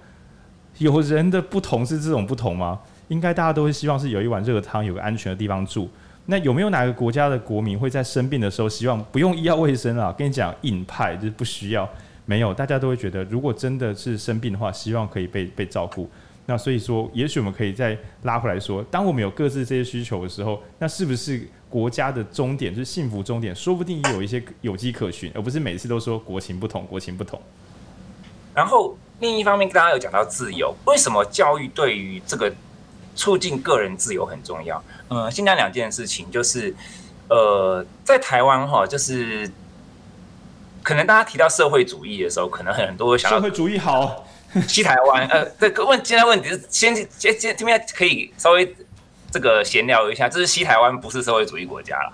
有人的不同是这种不同吗？应该大家都会希望是有一碗热汤，有个安全的地方住。那有没有哪个国家的国民会在生病的时候希望不用医药卫生啊？跟你讲硬派就是不需要，没有，大家都会觉得如果真的是生病的话，希望可以被被照顾。那所以说，也许我们可以再拉回来说，当我们有各自这些需求的时候，那是不是国家的终点就是幸福终点，说不定也有一些有迹可循，而不是每次都说国情不同，国情不同。然后另一方面，大家有讲到自由，为什么教育对于这个？促进个人自由很重要。呃，先讲两件事情，就是，呃，在台湾哈，就是可能大家提到社会主义的时候，可能很多想到社会主义好，西台湾。呃，这个问现在问题是先先先这边可以稍微这个闲聊一下，就是西台湾不是社会主义国家了，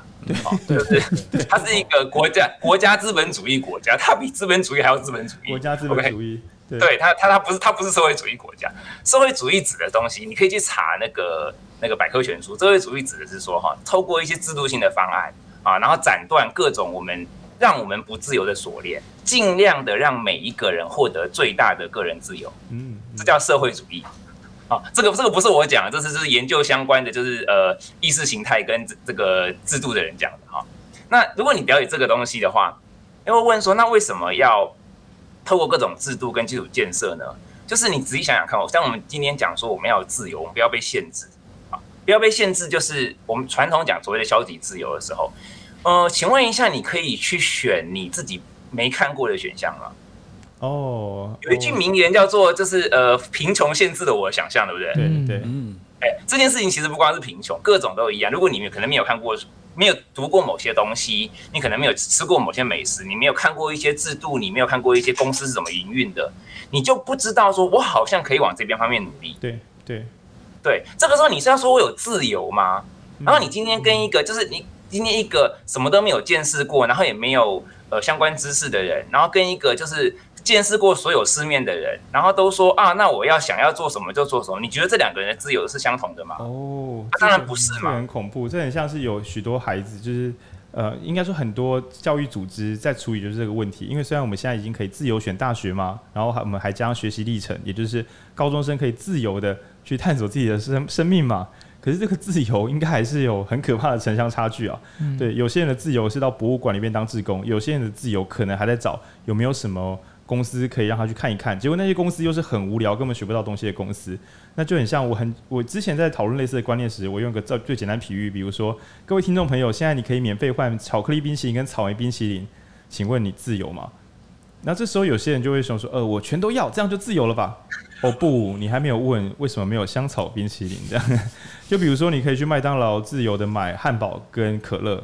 对，就是它是一个国家国家资本主义国家，它比资本主义还要资本主义，国家资本主义。Okay? 对，对他，他他不是它不是社会主义国家。社会主义指的东西，你可以去查那个那个百科全书。社会主义指的是说，哈，透过一些制度性的方案啊，然后斩断各种我们让我们不自由的锁链，尽量的让每一个人获得最大的个人自由。嗯，这叫社会主义。啊，这个这个不是我讲，这是就是研究相关的，就是呃意识形态跟这这个制度的人讲的哈。那如果你了解这个东西的话，因为问说，那为什么要？透过各种制度跟基础建设呢，就是你仔细想想看，像我们今天讲说我们要有自由，我们不要被限制啊，不要被限制，就是我们传统讲所谓的消极自由的时候，呃，请问一下，你可以去选你自己没看过的选项吗？哦，有一句名言叫做，就是呃，贫穷限制了我的想象，对不对？对对，嗯，哎，这件事情其实不光是贫穷，各种都一样。如果你们可能没有看过，没有读过某些东西，你可能没有吃过某些美食，你没有看过一些制度，你没有看过一些公司是怎么营运的，你就不知道说，我好像可以往这边方面努力。对对对，这个时候你是要说我有自由吗？然后你今天跟一个就是你今天一个什么都没有见识过，然后也没有呃相关知识的人，然后跟一个就是。见识过所有世面的人，然后都说啊，那我要想要做什么就做什么。你觉得这两个人的自由是相同的吗？哦，当然不是嘛，很恐怖。这很像是有许多孩子，就是呃，应该说很多教育组织在处理就是这个问题。因为虽然我们现在已经可以自由选大学嘛，然后还我们还加上学习历程，也就是高中生可以自由的去探索自己的生生命嘛。可是这个自由应该还是有很可怕的城乡差距啊。嗯、对，有些人的自由是到博物馆里面当志工，有些人的自由可能还在找有没有什么。公司可以让他去看一看，结果那些公司又是很无聊，根本学不到东西的公司，那就很像我很我之前在讨论类似的观念时，我用个最最简单比喻，比如说各位听众朋友，现在你可以免费换巧克力冰淇淋跟草莓冰淇淋，请问你自由吗？那这时候有些人就会想说，呃，我全都要，这样就自由了吧？哦不，你还没有问为什么没有香草冰淇淋这样，就比如说你可以去麦当劳自由的买汉堡跟可乐，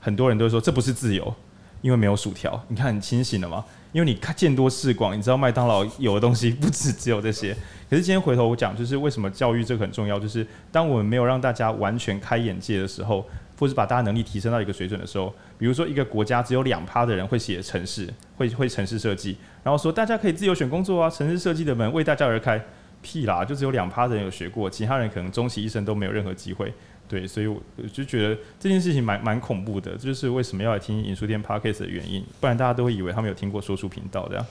很多人都说这不是自由，因为没有薯条，你看很清醒了吗？因为你看见多识广，你知道麦当劳有的东西不止只有这些。可是今天回头我讲，就是为什么教育这个很重要，就是当我们没有让大家完全开眼界的时候，或是把大家能力提升到一个水准的时候，比如说一个国家只有两趴的人会写城市，会会城市设计，然后说大家可以自由选工作啊，城市设计的门为大家而开，屁啦，就只有两趴的人有学过，其他人可能终其一生都没有任何机会。对，所以我就觉得这件事情蛮蛮恐怖的，这就是为什么要来听影书店 Podcast 的原因，不然大家都会以为他们有听过说书频道这样。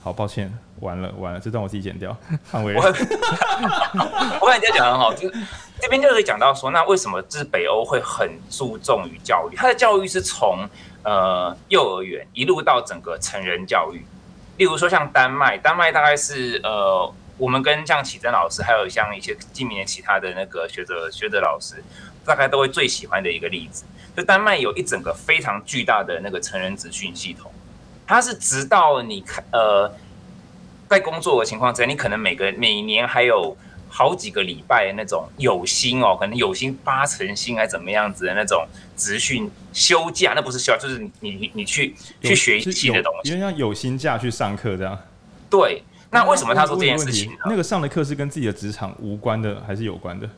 好，抱歉，完了完了，这段我自己剪掉。我 我感觉讲很好，就是这边就可以讲到说，那为什么就是北欧会很注重于教育？它的教育是从呃幼儿园一路到整个成人教育，例如说像丹麦，丹麦大概是呃。我们跟像启真老师，还有像一些近年其他的那个学者学者老师，大概都会最喜欢的一个例子，就丹麦有一整个非常巨大的那个成人资讯系统，它是直到你看呃，在工作的情况之下，你可能每个每年还有好几个礼拜那种有薪哦，可能有薪八成薪还怎么样子的那种职训休假，那不是休假，就是你你你去去学习的东西，因为像有薪假去上课这样，对。那为什么他说这件事情？那个上的课是跟自己的职场无关的，还是有关的？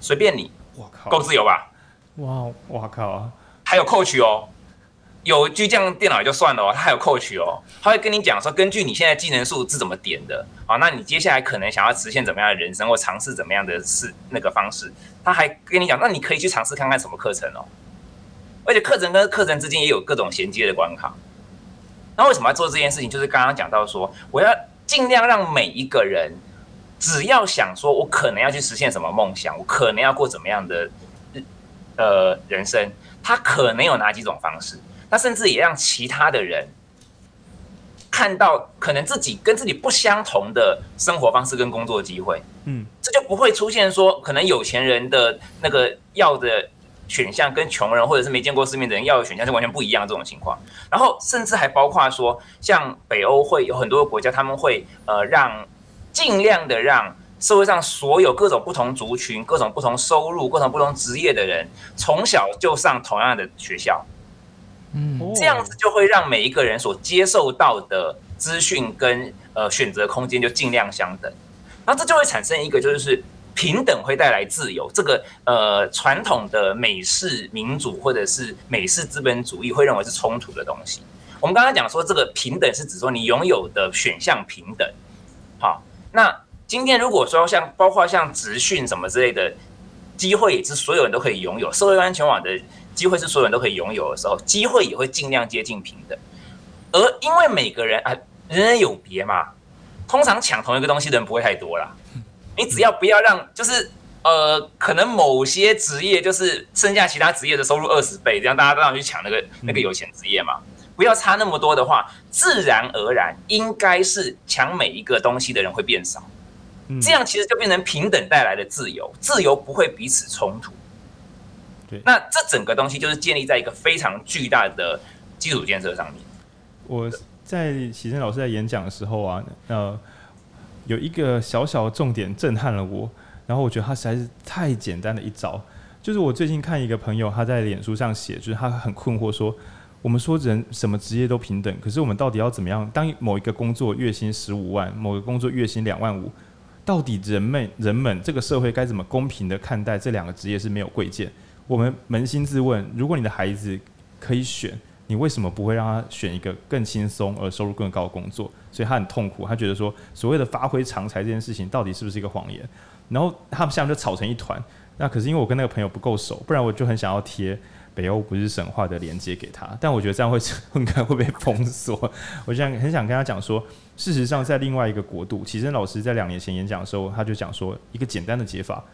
随便你。我靠，够自由吧？哇，我靠啊！还有 coach 哦，有巨匠电脑也就算了哦，他还有 coach 哦，他会跟你讲说，根据你现在技能数是怎么点的，好，那你接下来可能想要实现怎么样的人生，或尝试怎么样的事那个方式，他还跟你讲，那你可以去尝试看看什么课程哦。而且课程跟课程之间也有各种衔接的关卡。那为什么要做这件事情？就是刚刚讲到说，我要。尽量让每一个人，只要想说，我可能要去实现什么梦想，我可能要过怎么样的呃人生，他可能有哪几种方式？他甚至也让其他的人看到，可能自己跟自己不相同的生活方式跟工作机会。嗯，这就不会出现说，可能有钱人的那个要的。选项跟穷人或者是没见过世面的人要的选项是完全不一样的这种情况，然后甚至还包括说，像北欧会有很多国家，他们会呃让尽量的让社会上所有各种不同族群、各种不同收入、各种不同职业的人，从小就上同样的学校，嗯，这样子就会让每一个人所接受到的资讯跟呃选择空间就尽量相等，那这就会产生一个就是。平等会带来自由，这个呃传统的美式民主或者是美式资本主义会认为是冲突的东西。我们刚刚讲说，这个平等是指说你拥有的选项平等。好，那今天如果说像包括像职训什么之类的机会，也是所有人都可以拥有，社会安全网的机会是所有人都可以拥有的时候，机会也会尽量接近平等。而因为每个人啊，人人有别嘛，通常抢同一个东西的人不会太多啦。你只要不要让，就是呃，可能某些职业就是剩下其他职业的收入二十倍，这样大家都要去抢那个那个有钱职业嘛。不要差那么多的话，自然而然应该是抢每一个东西的人会变少。嗯、这样其实就变成平等带来的自由，自由不会彼此冲突。对，那这整个东西就是建立在一个非常巨大的基础建设上面。我在启正老师在演讲的时候啊，呃，有一个小小的重点震撼了我，然后我觉得他实在是太简单的一招。就是我最近看一个朋友他在脸书上写，就是他很困惑说，我们说人什么职业都平等，可是我们到底要怎么样？当某一个工作月薪十五万，某个工作月薪两万五，到底人们人们这个社会该怎么公平的看待这两个职业是没有贵贱？我们扪心自问，如果你的孩子可以选，你为什么不会让他选一个更轻松而收入更高的工作？所以他很痛苦，他觉得说所谓的发挥长才这件事情到底是不是一个谎言？然后他们下面就吵成一团。那可是因为我跟那个朋友不够熟，不然我就很想要贴北欧不是神话的连接给他，但我觉得这样会应该会被封锁。我想很想跟他讲说，事实上在另外一个国度，启真老师在两年前演讲的时候，他就讲说一个简单的解法：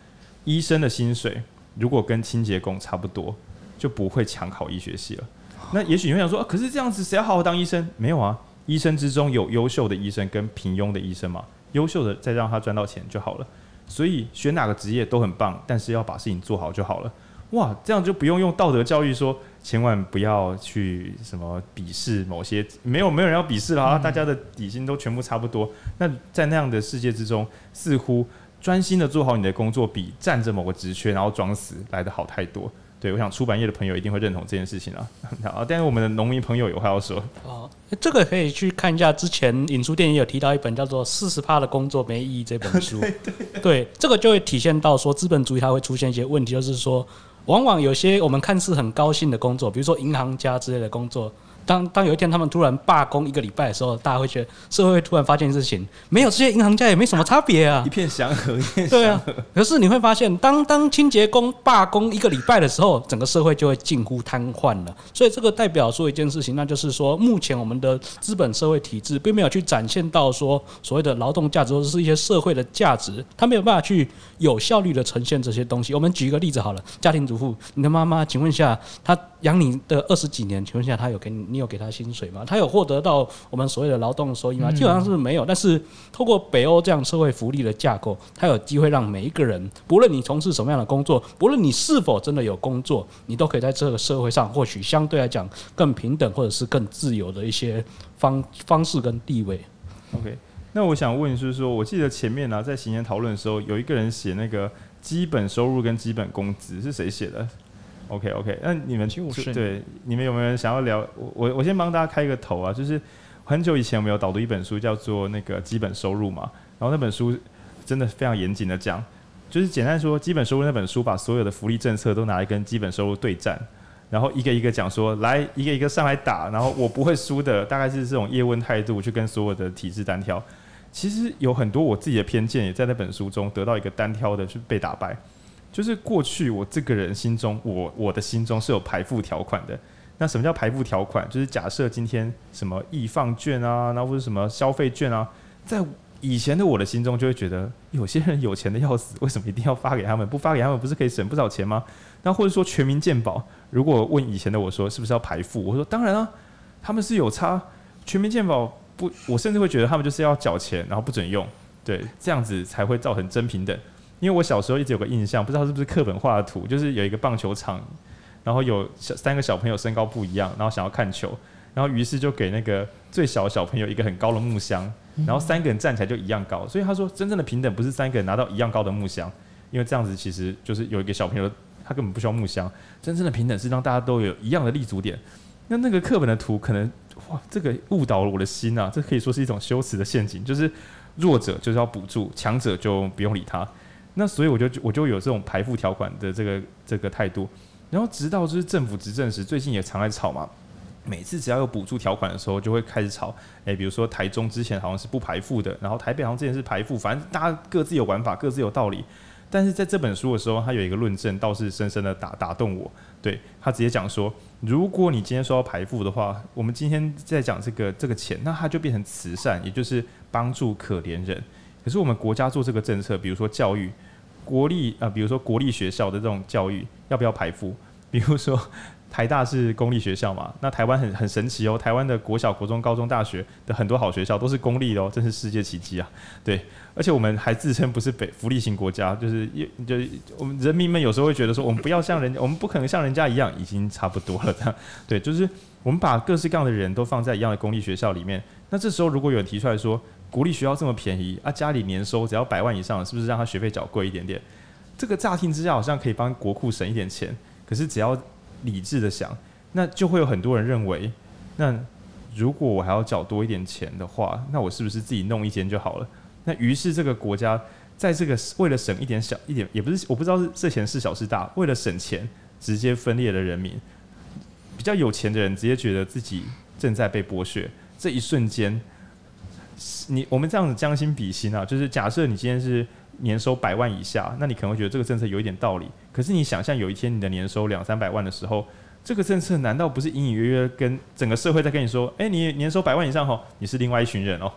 医生的薪水如果跟清洁工差不多，就不会抢考医学系了。那也许你会想说，可是这样子谁要好好当医生？没有啊，医生之中有优秀的医生跟平庸的医生嘛，优秀的再让他赚到钱就好了。所以选哪个职业都很棒，但是要把事情做好就好了。哇，这样就不用用道德教育说，千万不要去什么鄙视某些，没有没有人要鄙视了啊，大家的底薪都全部差不多。那在那样的世界之中，似乎专心的做好你的工作，比站着某个职缺然后装死来的好太多。对，我想出版业的朋友一定会认同这件事情啊。好，但是我们的农民朋友有话要说。哦，这个可以去看一下，之前影书店也有提到一本叫做《四十趴的工作没意义》这本书。对，对，对，对，这个就会体现到说资本主义它会出现一些问题，就是说，往往有些我们看似很高兴的工作，比如说银行家之类的工作。当当有一天他们突然罢工一个礼拜的时候，大家会觉得社会会突然发现事情，没有这些银行家也没什么差别啊，一片祥和，一片祥和。对啊，可是你会发现，当当清洁工罢工一个礼拜的时候，整个社会就会近乎瘫痪了。所以这个代表说一件事情，那就是说，目前我们的资本社会体制并没有去展现到说所谓的劳动价值或者是一些社会的价值，它没有办法去有效率的呈现这些东西。我们举一个例子好了，家庭主妇，你的妈妈，请问一下，她养你的二十几年，请问一下，他有给你，你有给他薪水吗？他有获得到我们所谓的劳动收益吗？基本上是没有。但是透过北欧这样社会福利的架构，它有机会让每一个人，不论你从事什么样的工作，不论你是否真的有工作，你都可以在这个社会上获取相对来讲更平等或者是更自由的一些方方式跟地位。OK，那我想问就是说，我记得前面呢、啊，在行前讨论的时候，有一个人写那个基本收入跟基本工资是谁写的？OK OK，那你们就是对你们有没有人想要聊？我我我先帮大家开一个头啊，就是很久以前我们有导读一本书叫做那个基本收入嘛，然后那本书真的非常严谨的讲，就是简单说基本收入那本书把所有的福利政策都拿来跟基本收入对战，然后一个一个讲说，来一个一个上来打，然后我不会输的，大概是这种叶问态度去跟所有的体制单挑。其实有很多我自己的偏见也在那本书中得到一个单挑的去被打败。就是过去我这个人心中，我我的心中是有排富条款的。那什么叫排富条款？就是假设今天什么易放券啊，然后或者什么消费券啊，在以前的我的心中就会觉得，有些人有钱的要死，为什么一定要发给他们？不发给他们不是可以省不少钱吗？那或者说全民健保，如果问以前的我说是不是要排富？我说当然啊，他们是有差。全民健保不，我甚至会觉得他们就是要缴钱，然后不准用，对，这样子才会造成真平等。因为我小时候一直有个印象，不知道是不是课本画的图，就是有一个棒球场，然后有小三个小朋友身高不一样，然后想要看球，然后于是就给那个最小的小朋友一个很高的木箱，然后三个人站起来就一样高。所以他说，真正的平等不是三个人拿到一样高的木箱，因为这样子其实就是有一个小朋友他根本不需要木箱。真正的平等是让大家都有一样的立足点。那那个课本的图可能哇，这个误导了我的心啊！这可以说是一种修辞的陷阱，就是弱者就是要补助，强者就不用理他。那所以我就我就有这种排富条款的这个这个态度，然后直到就是政府执政时，最近也常在吵嘛。每次只要有补助条款的时候，就会开始吵。诶，比如说台中之前好像是不排富的，然后台北好像之前是排富，反正大家各自有玩法，各自有道理。但是在这本书的时候，他有一个论证，倒是深深的打打动我。对，他直接讲说，如果你今天说要排富的话，我们今天在讲这个这个钱，那它就变成慈善，也就是帮助可怜人。可是我们国家做这个政策，比如说教育。国立啊，比如说国立学校的这种教育要不要排富？比如说台大是公立学校嘛，那台湾很很神奇哦，台湾的国小、国中、高中、大学的很多好学校都是公立的哦，真是世界奇迹啊！对，而且我们还自称不是北福利型国家，就是就是我们人民们有时候会觉得说，我们不要像人家，我们不可能像人家一样，已经差不多了这样。对，就是我们把各式各样的人都放在一样的公立学校里面，那这时候如果有人提出来说，国立学校这么便宜啊，家里年收只要百万以上，是不是让他学费缴贵一点点？这个乍听之下好像可以帮国库省一点钱，可是只要理智的想，那就会有很多人认为，那如果我还要缴多一点钱的话，那我是不是自己弄一间就好了？那于是这个国家在这个为了省一点小一点，也不是我不知道是这钱是小是大，为了省钱，直接分裂了人民。比较有钱的人直接觉得自己正在被剥削，这一瞬间，你我们这样子将心比心啊，就是假设你今天是年收百万以下，那你可能会觉得这个政策有一点道理。可是你想象有一天你的年收两三百万的时候，这个政策难道不是隐隐约约跟整个社会在跟你说，哎，你年收百万以上吼，你是另外一群人哦。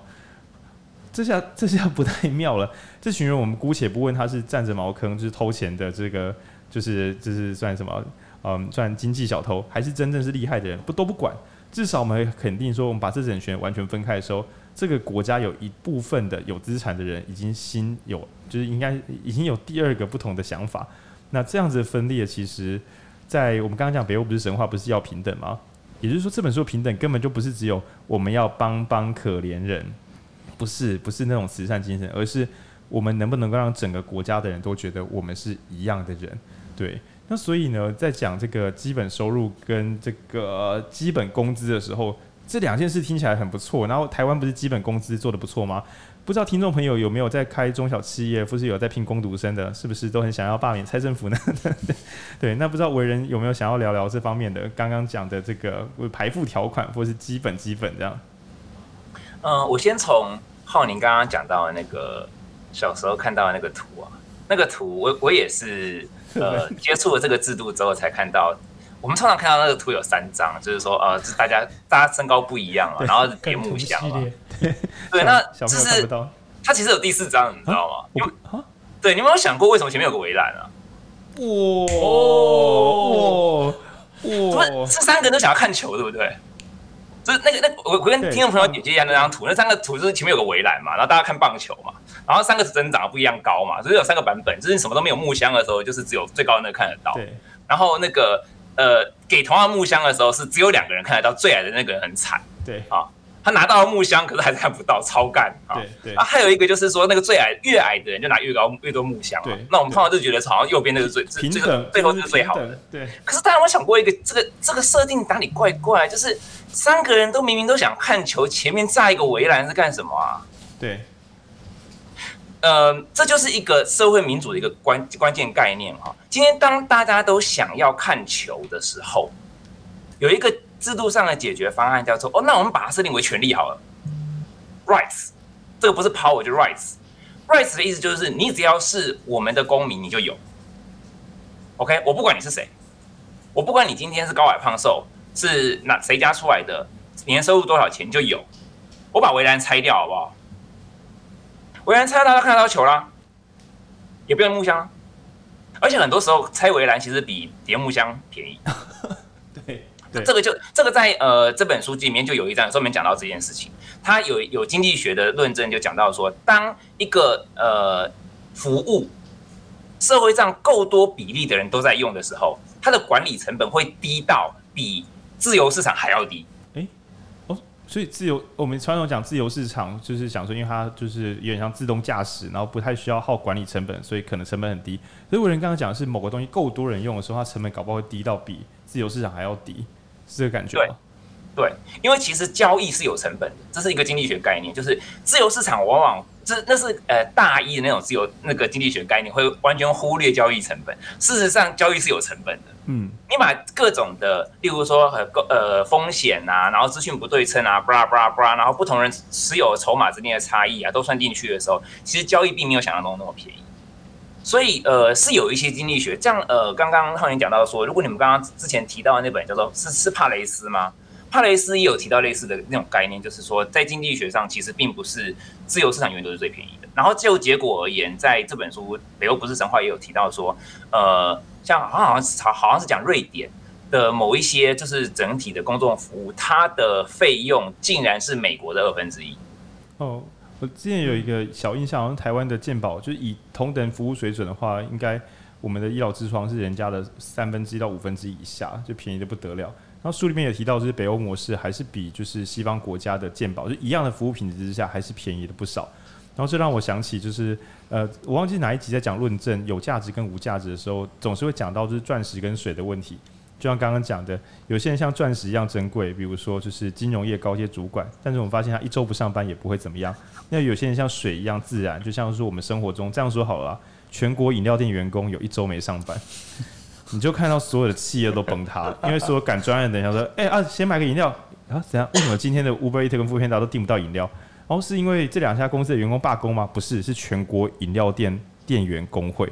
这下这下不太妙了。这群人我们姑且不问他是占着茅坑就是偷钱的这个，就是就是算什么，嗯，算经济小偷，还是真正是厉害的人，不都不管。至少我们肯定说，我们把这整群完全分开的时候，这个国家有一部分的有资产的人已经心有，就是应该已经有第二个不同的想法。那这样子分裂，其实，在我们刚刚讲北欧不是神话，不是要平等吗？也就是说，这本书平等根本就不是只有我们要帮帮可怜人，不是不是那种慈善精神，而是我们能不能够让整个国家的人都觉得我们是一样的人？对。那所以呢，在讲这个基本收入跟这个基本工资的时候，这两件事听起来很不错。然后台湾不是基本工资做的不错吗？不知道听众朋友有没有在开中小企业，或是有在聘工读生的，是不是都很想要罢免蔡政府呢？对，那不知道为人有没有想要聊聊这方面的？刚刚讲的这个排富条款，或是基本基本这样。嗯，我先从浩宁刚刚讲到的那个小时候看到的那个图啊，那个图我我也是。呃，接触了这个制度之后，才看到我们通常看到那个图有三张，就是说，呃，是大家大家身高不一样嘛，然后叠木箱嘛，对，那就是它其实有第四张，你知道吗？因为对，你有没有想过为什么前面有个围栏啊？哇哇，不是这三个人都想要看球，对不对？就是那个那我我跟听众朋友解释一下那张图，那三个图就是前面有个围栏嘛，然后大家看棒球嘛。然后三个是增长得不一样高嘛，所以有三个版本，就是你什么都没有木箱的时候，就是只有最高的那个看得到。然后那个呃，给同样木箱的时候，是只有两个人看得到，最矮的那个人很惨。对。啊，他拿到了木箱，可是还是看不到，超干。对对。啊，还有一个就是说，那个最矮越矮的人就拿越高越多木箱。对。那我们通常就觉得，好像右边那个最最最最后是最好的。对。可是大家有没有想过一个这个这个设定哪里怪怪？就是三个人都明明都想看球，前面炸一个围栏是干什么啊？对。呃，这就是一个社会民主的一个关关键概念哈。今天当大家都想要看球的时候，有一个制度上的解决方案叫做哦，那我们把它设定为权利好了，rights。这个不是 power，就 rights。rights 的意思就是你只要是我们的公民，你就有。OK，我不管你是谁，我不管你今天是高矮胖瘦，是哪谁家出来的，年收入多少钱就有。我把围栏拆掉好不好？围栏拆，大家看得到球啦，也不用木箱，而且很多时候拆围栏其实比叠木箱便宜。对，对，这个就这个在呃这本书里面就有一章专门讲到这件事情。他有有经济学的论证就讲到说，当一个呃服务社会上够多比例的人都在用的时候，它的管理成本会低到比自由市场还要低。所以自由，我们传统讲自由市场，就是想说，因为它就是有点像自动驾驶，然后不太需要耗管理成本，所以可能成本很低。所以我人刚刚讲的是，某个东西够多人用的时候，它成本搞不好会低到比自由市场还要低，是这个感觉吗？对，对，因为其实交易是有成本的，这是一个经济学概念，就是自由市场往往这那是呃大一的那种自由那个经济学概念，会完全忽略交易成本。事实上，交易是有成本的。嗯，你把各种的，例如说呃呃风险啊，然后资讯不对称啊，布拉布拉布拉，然后不同人持有筹码之间的差异啊，都算进去的时候，其实交易并没有想象中那么便宜。所以呃是有一些经济学，这样呃刚刚浩年讲到说，如果你们刚刚之前提到的那本叫做是是帕雷斯吗？帕雷斯也有提到类似的那种概念，就是说在经济学上其实并不是自由市场永远都是最便宜的。然后就结果而言，在这本书《北欧不是神话》也有提到说，呃。像好像好像是好像是讲瑞典，的某一些就是整体的公众服务，它的费用竟然是美国的二分之一。哦，我之前有一个小印象，好像台湾的健保就是以同等服务水准的话，应该我们的医疗支出是人家的三分之一到五分之一以下，就便宜的不得了。然后书里面也提到，就是北欧模式还是比就是西方国家的鉴宝，就一样的服务品质之下，还是便宜了不少。然后这让我想起，就是呃，我忘记哪一集在讲论证有价值跟无价值的时候，总是会讲到就是钻石跟水的问题。就像刚刚讲的，有些人像钻石一样珍贵，比如说就是金融业高阶主管，但是我们发现他一周不上班也不会怎么样。那有些人像水一样自然，就像是我们生活中这样说好了，全国饮料店员工有一周没上班，你就看到所有的企业都崩塌，因为所有赶专案的人说，哎、啊，先买个饮料啊，怎样？为什么今天的 Uber Eat 跟 f o o p a n d a 都订不到饮料？哦，是因为这两家公司的员工罢工吗？不是，是全国饮料店店员工会。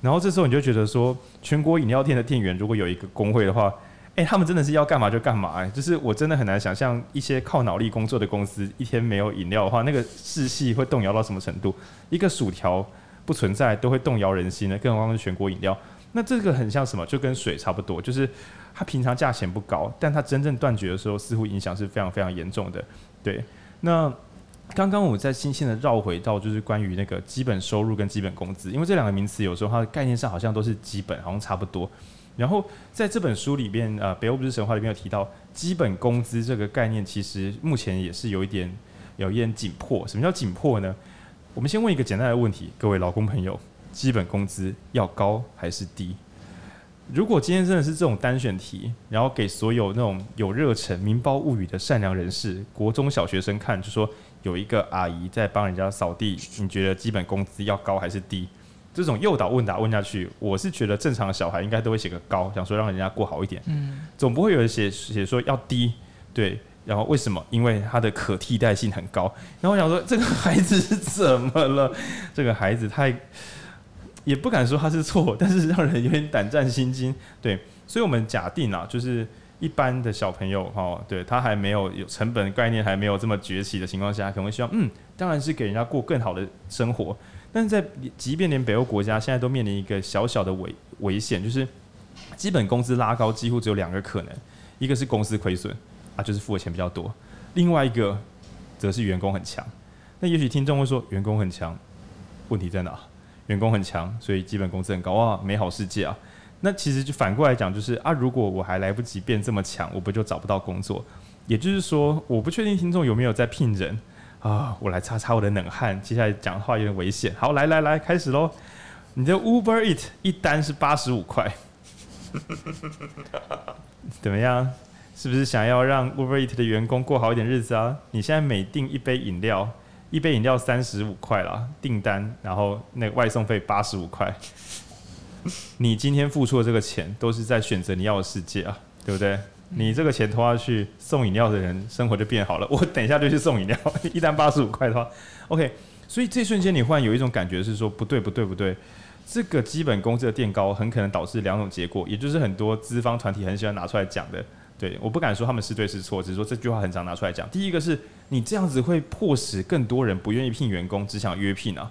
然后这时候你就觉得说，全国饮料店的店员如果有一个工会的话，哎，他们真的是要干嘛就干嘛。哎，就是我真的很难想象一些靠脑力工作的公司，一天没有饮料的话，那个士气会动摇到什么程度？一个薯条不存在都会动摇人心呢，更何况是全国饮料。那这个很像什么？就跟水差不多，就是它平常价钱不高，但它真正断绝的时候，似乎影响是非常非常严重的。对，那。刚刚我们在新鲜的绕回到就是关于那个基本收入跟基本工资，因为这两个名词有时候它的概念上好像都是基本，好像差不多。然后在这本书里边，呃，北欧不是神话里面有提到基本工资这个概念，其实目前也是有一点有一点紧迫。什么叫紧迫呢？我们先问一个简单的问题，各位劳工朋友，基本工资要高还是低？如果今天真的是这种单选题，然后给所有那种有热忱、民胞物语的善良人士，国中小学生看，就说。有一个阿姨在帮人家扫地，你觉得基本工资要高还是低？这种诱导问答问下去，我是觉得正常的小孩应该都会写个高，想说让人家过好一点。嗯，总不会有人写写说要低，对。然后为什么？因为他的可替代性很高。然后我想说，这个孩子是怎么了？这个孩子太也不敢说他是错，但是让人有点胆战心惊。对，所以我们假定啊，就是。一般的小朋友哈，对他还没有有成本概念还没有这么崛起的情况下，可能会希望嗯，当然是给人家过更好的生活。但是在即便连北欧国家现在都面临一个小小的危危险，就是基本工资拉高几乎只有两个可能，一个是公司亏损啊，就是付的钱比较多；另外一个则是员工很强。那也许听众会说，员工很强，问题在哪？员工很强，所以基本工资很高啊，美好世界啊。那其实就反过来讲，就是啊，如果我还来不及变这么强，我不就找不到工作？也就是说，我不确定听众有没有在聘人啊。我来擦擦我的冷汗，接下来讲话有点危险。好，来来来，开始喽。你的 Uber Eat 一单是八十五块，怎么样？是不是想要让 Uber Eat 的员工过好一点日子啊？你现在每订一杯饮料，一杯饮料三十五块啦，订单，然后那个外送费八十五块。你今天付出的这个钱，都是在选择你要的世界啊，对不对？你这个钱拖下去，送饮料的人生活就变好了。我等一下就去送饮料，一单八十五块的话，OK。所以这瞬间你忽然有一种感觉是说，不对不对不对，这个基本工资的垫高，很可能导致两种结果，也就是很多资方团体很喜欢拿出来讲的。对，我不敢说他们是对是错，只是说这句话很常拿出来讲。第一个是你这样子会迫使更多人不愿意聘员工，只想约聘啊。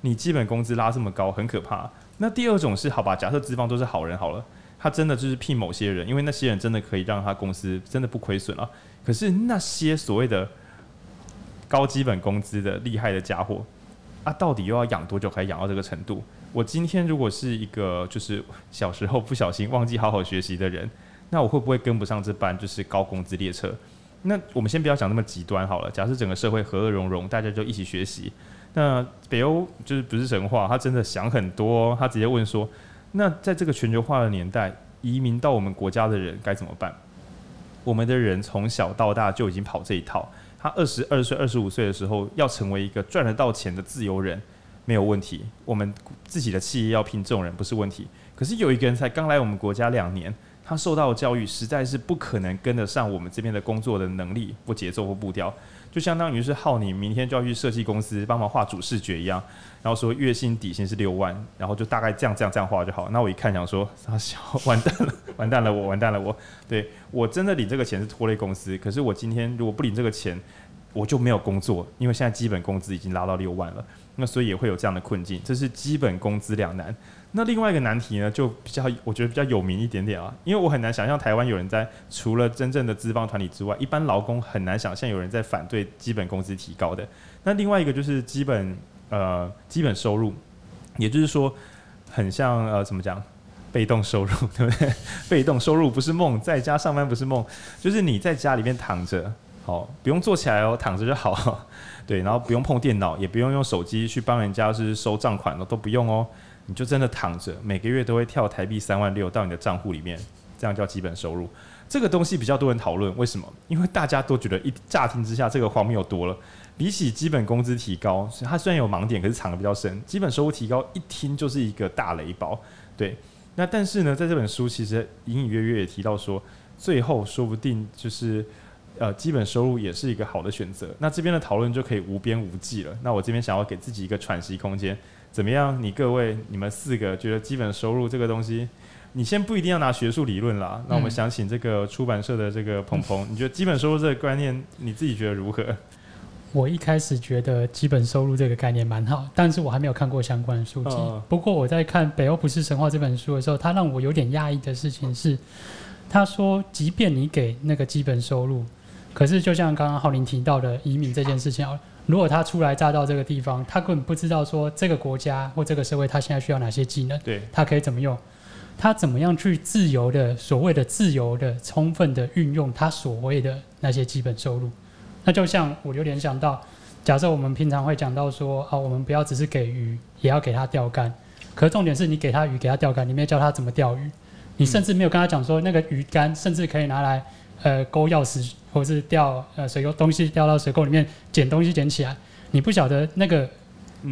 你基本工资拉这么高，很可怕。那第二种是好吧，假设资方都是好人好了，他真的就是聘某些人，因为那些人真的可以让他公司真的不亏损啊。可是那些所谓的高基本工资的厉害的家伙啊，到底又要养多久才养到这个程度？我今天如果是一个就是小时候不小心忘记好好学习的人，那我会不会跟不上这班就是高工资列车？那我们先不要讲那么极端好了，假设整个社会和乐融融，大家就一起学习。那北欧就是不是神话，他真的想很多。他直接问说：“那在这个全球化的年代，移民到我们国家的人该怎么办？”我们的人从小到大就已经跑这一套。他二十二岁、二十五岁的时候要成为一个赚得到钱的自由人，没有问题。我们自己的企业要聘这种人不是问题。可是有一个人才刚来我们国家两年，他受到的教育实在是不可能跟得上我们这边的工作的能力或节奏或步调。就相当于是耗你明天就要去设计公司帮忙画主视觉一样，然后说月薪底薪是六万，然后就大概这样这样这样画就好。那我一看想说，啊，完蛋了，完蛋了，我完蛋了，我对我真的领这个钱是拖累公司，可是我今天如果不领这个钱，我就没有工作，因为现在基本工资已经拉到六万了。那所以也会有这样的困境，这是基本工资两难。那另外一个难题呢，就比较我觉得比较有名一点点啊，因为我很难想象台湾有人在除了真正的资方团体之外，一般劳工很难想象有人在反对基本工资提高的。那另外一个就是基本呃基本收入，也就是说很像呃怎么讲，被动收入对不对？被动收入不是梦，在家上班不是梦，就是你在家里面躺着，好不用坐起来哦，躺着就好，对，然后不用碰电脑，也不用用手机去帮人家是收账款了，都不用哦。你就真的躺着，每个月都会跳台币三万六到你的账户里面，这样叫基本收入。这个东西比较多人讨论，为什么？因为大家都觉得一乍听之下这个荒谬多了。比起基本工资提高，它虽然有盲点，可是藏得比较深。基本收入提高一听就是一个大雷包，对。那但是呢，在这本书其实隐隐约约也提到说，最后说不定就是呃基本收入也是一个好的选择。那这边的讨论就可以无边无际了。那我这边想要给自己一个喘息空间。怎么样？你各位，你们四个觉得基本收入这个东西，你先不一定要拿学术理论啦。那我们想请这个出版社的这个鹏鹏，你觉得基本收入这个观念，你自己觉得如何？我一开始觉得基本收入这个概念蛮好，但是我还没有看过相关的书籍。嗯、不过我在看《北欧不是神话》这本书的时候，它让我有点讶异的事情是，他说，即便你给那个基本收入，可是就像刚刚浩林提到的移民这件事情啊。如果他初来乍到这个地方，他根本不知道说这个国家或这个社会他现在需要哪些技能，对，他可以怎么用，他怎么样去自由的所谓的自由的充分的运用他所谓的那些基本收入，那就像我就联想到，假设我们平常会讲到说啊，我们不要只是给鱼，也要给他钓竿，可重点是你给他鱼，给他钓竿，你没有教他怎么钓鱼，你甚至没有跟他讲说那个鱼竿甚至可以拿来。呃，钩钥匙，或是钓呃水沟东西掉到水沟里面捡东西捡起来，你不晓得那个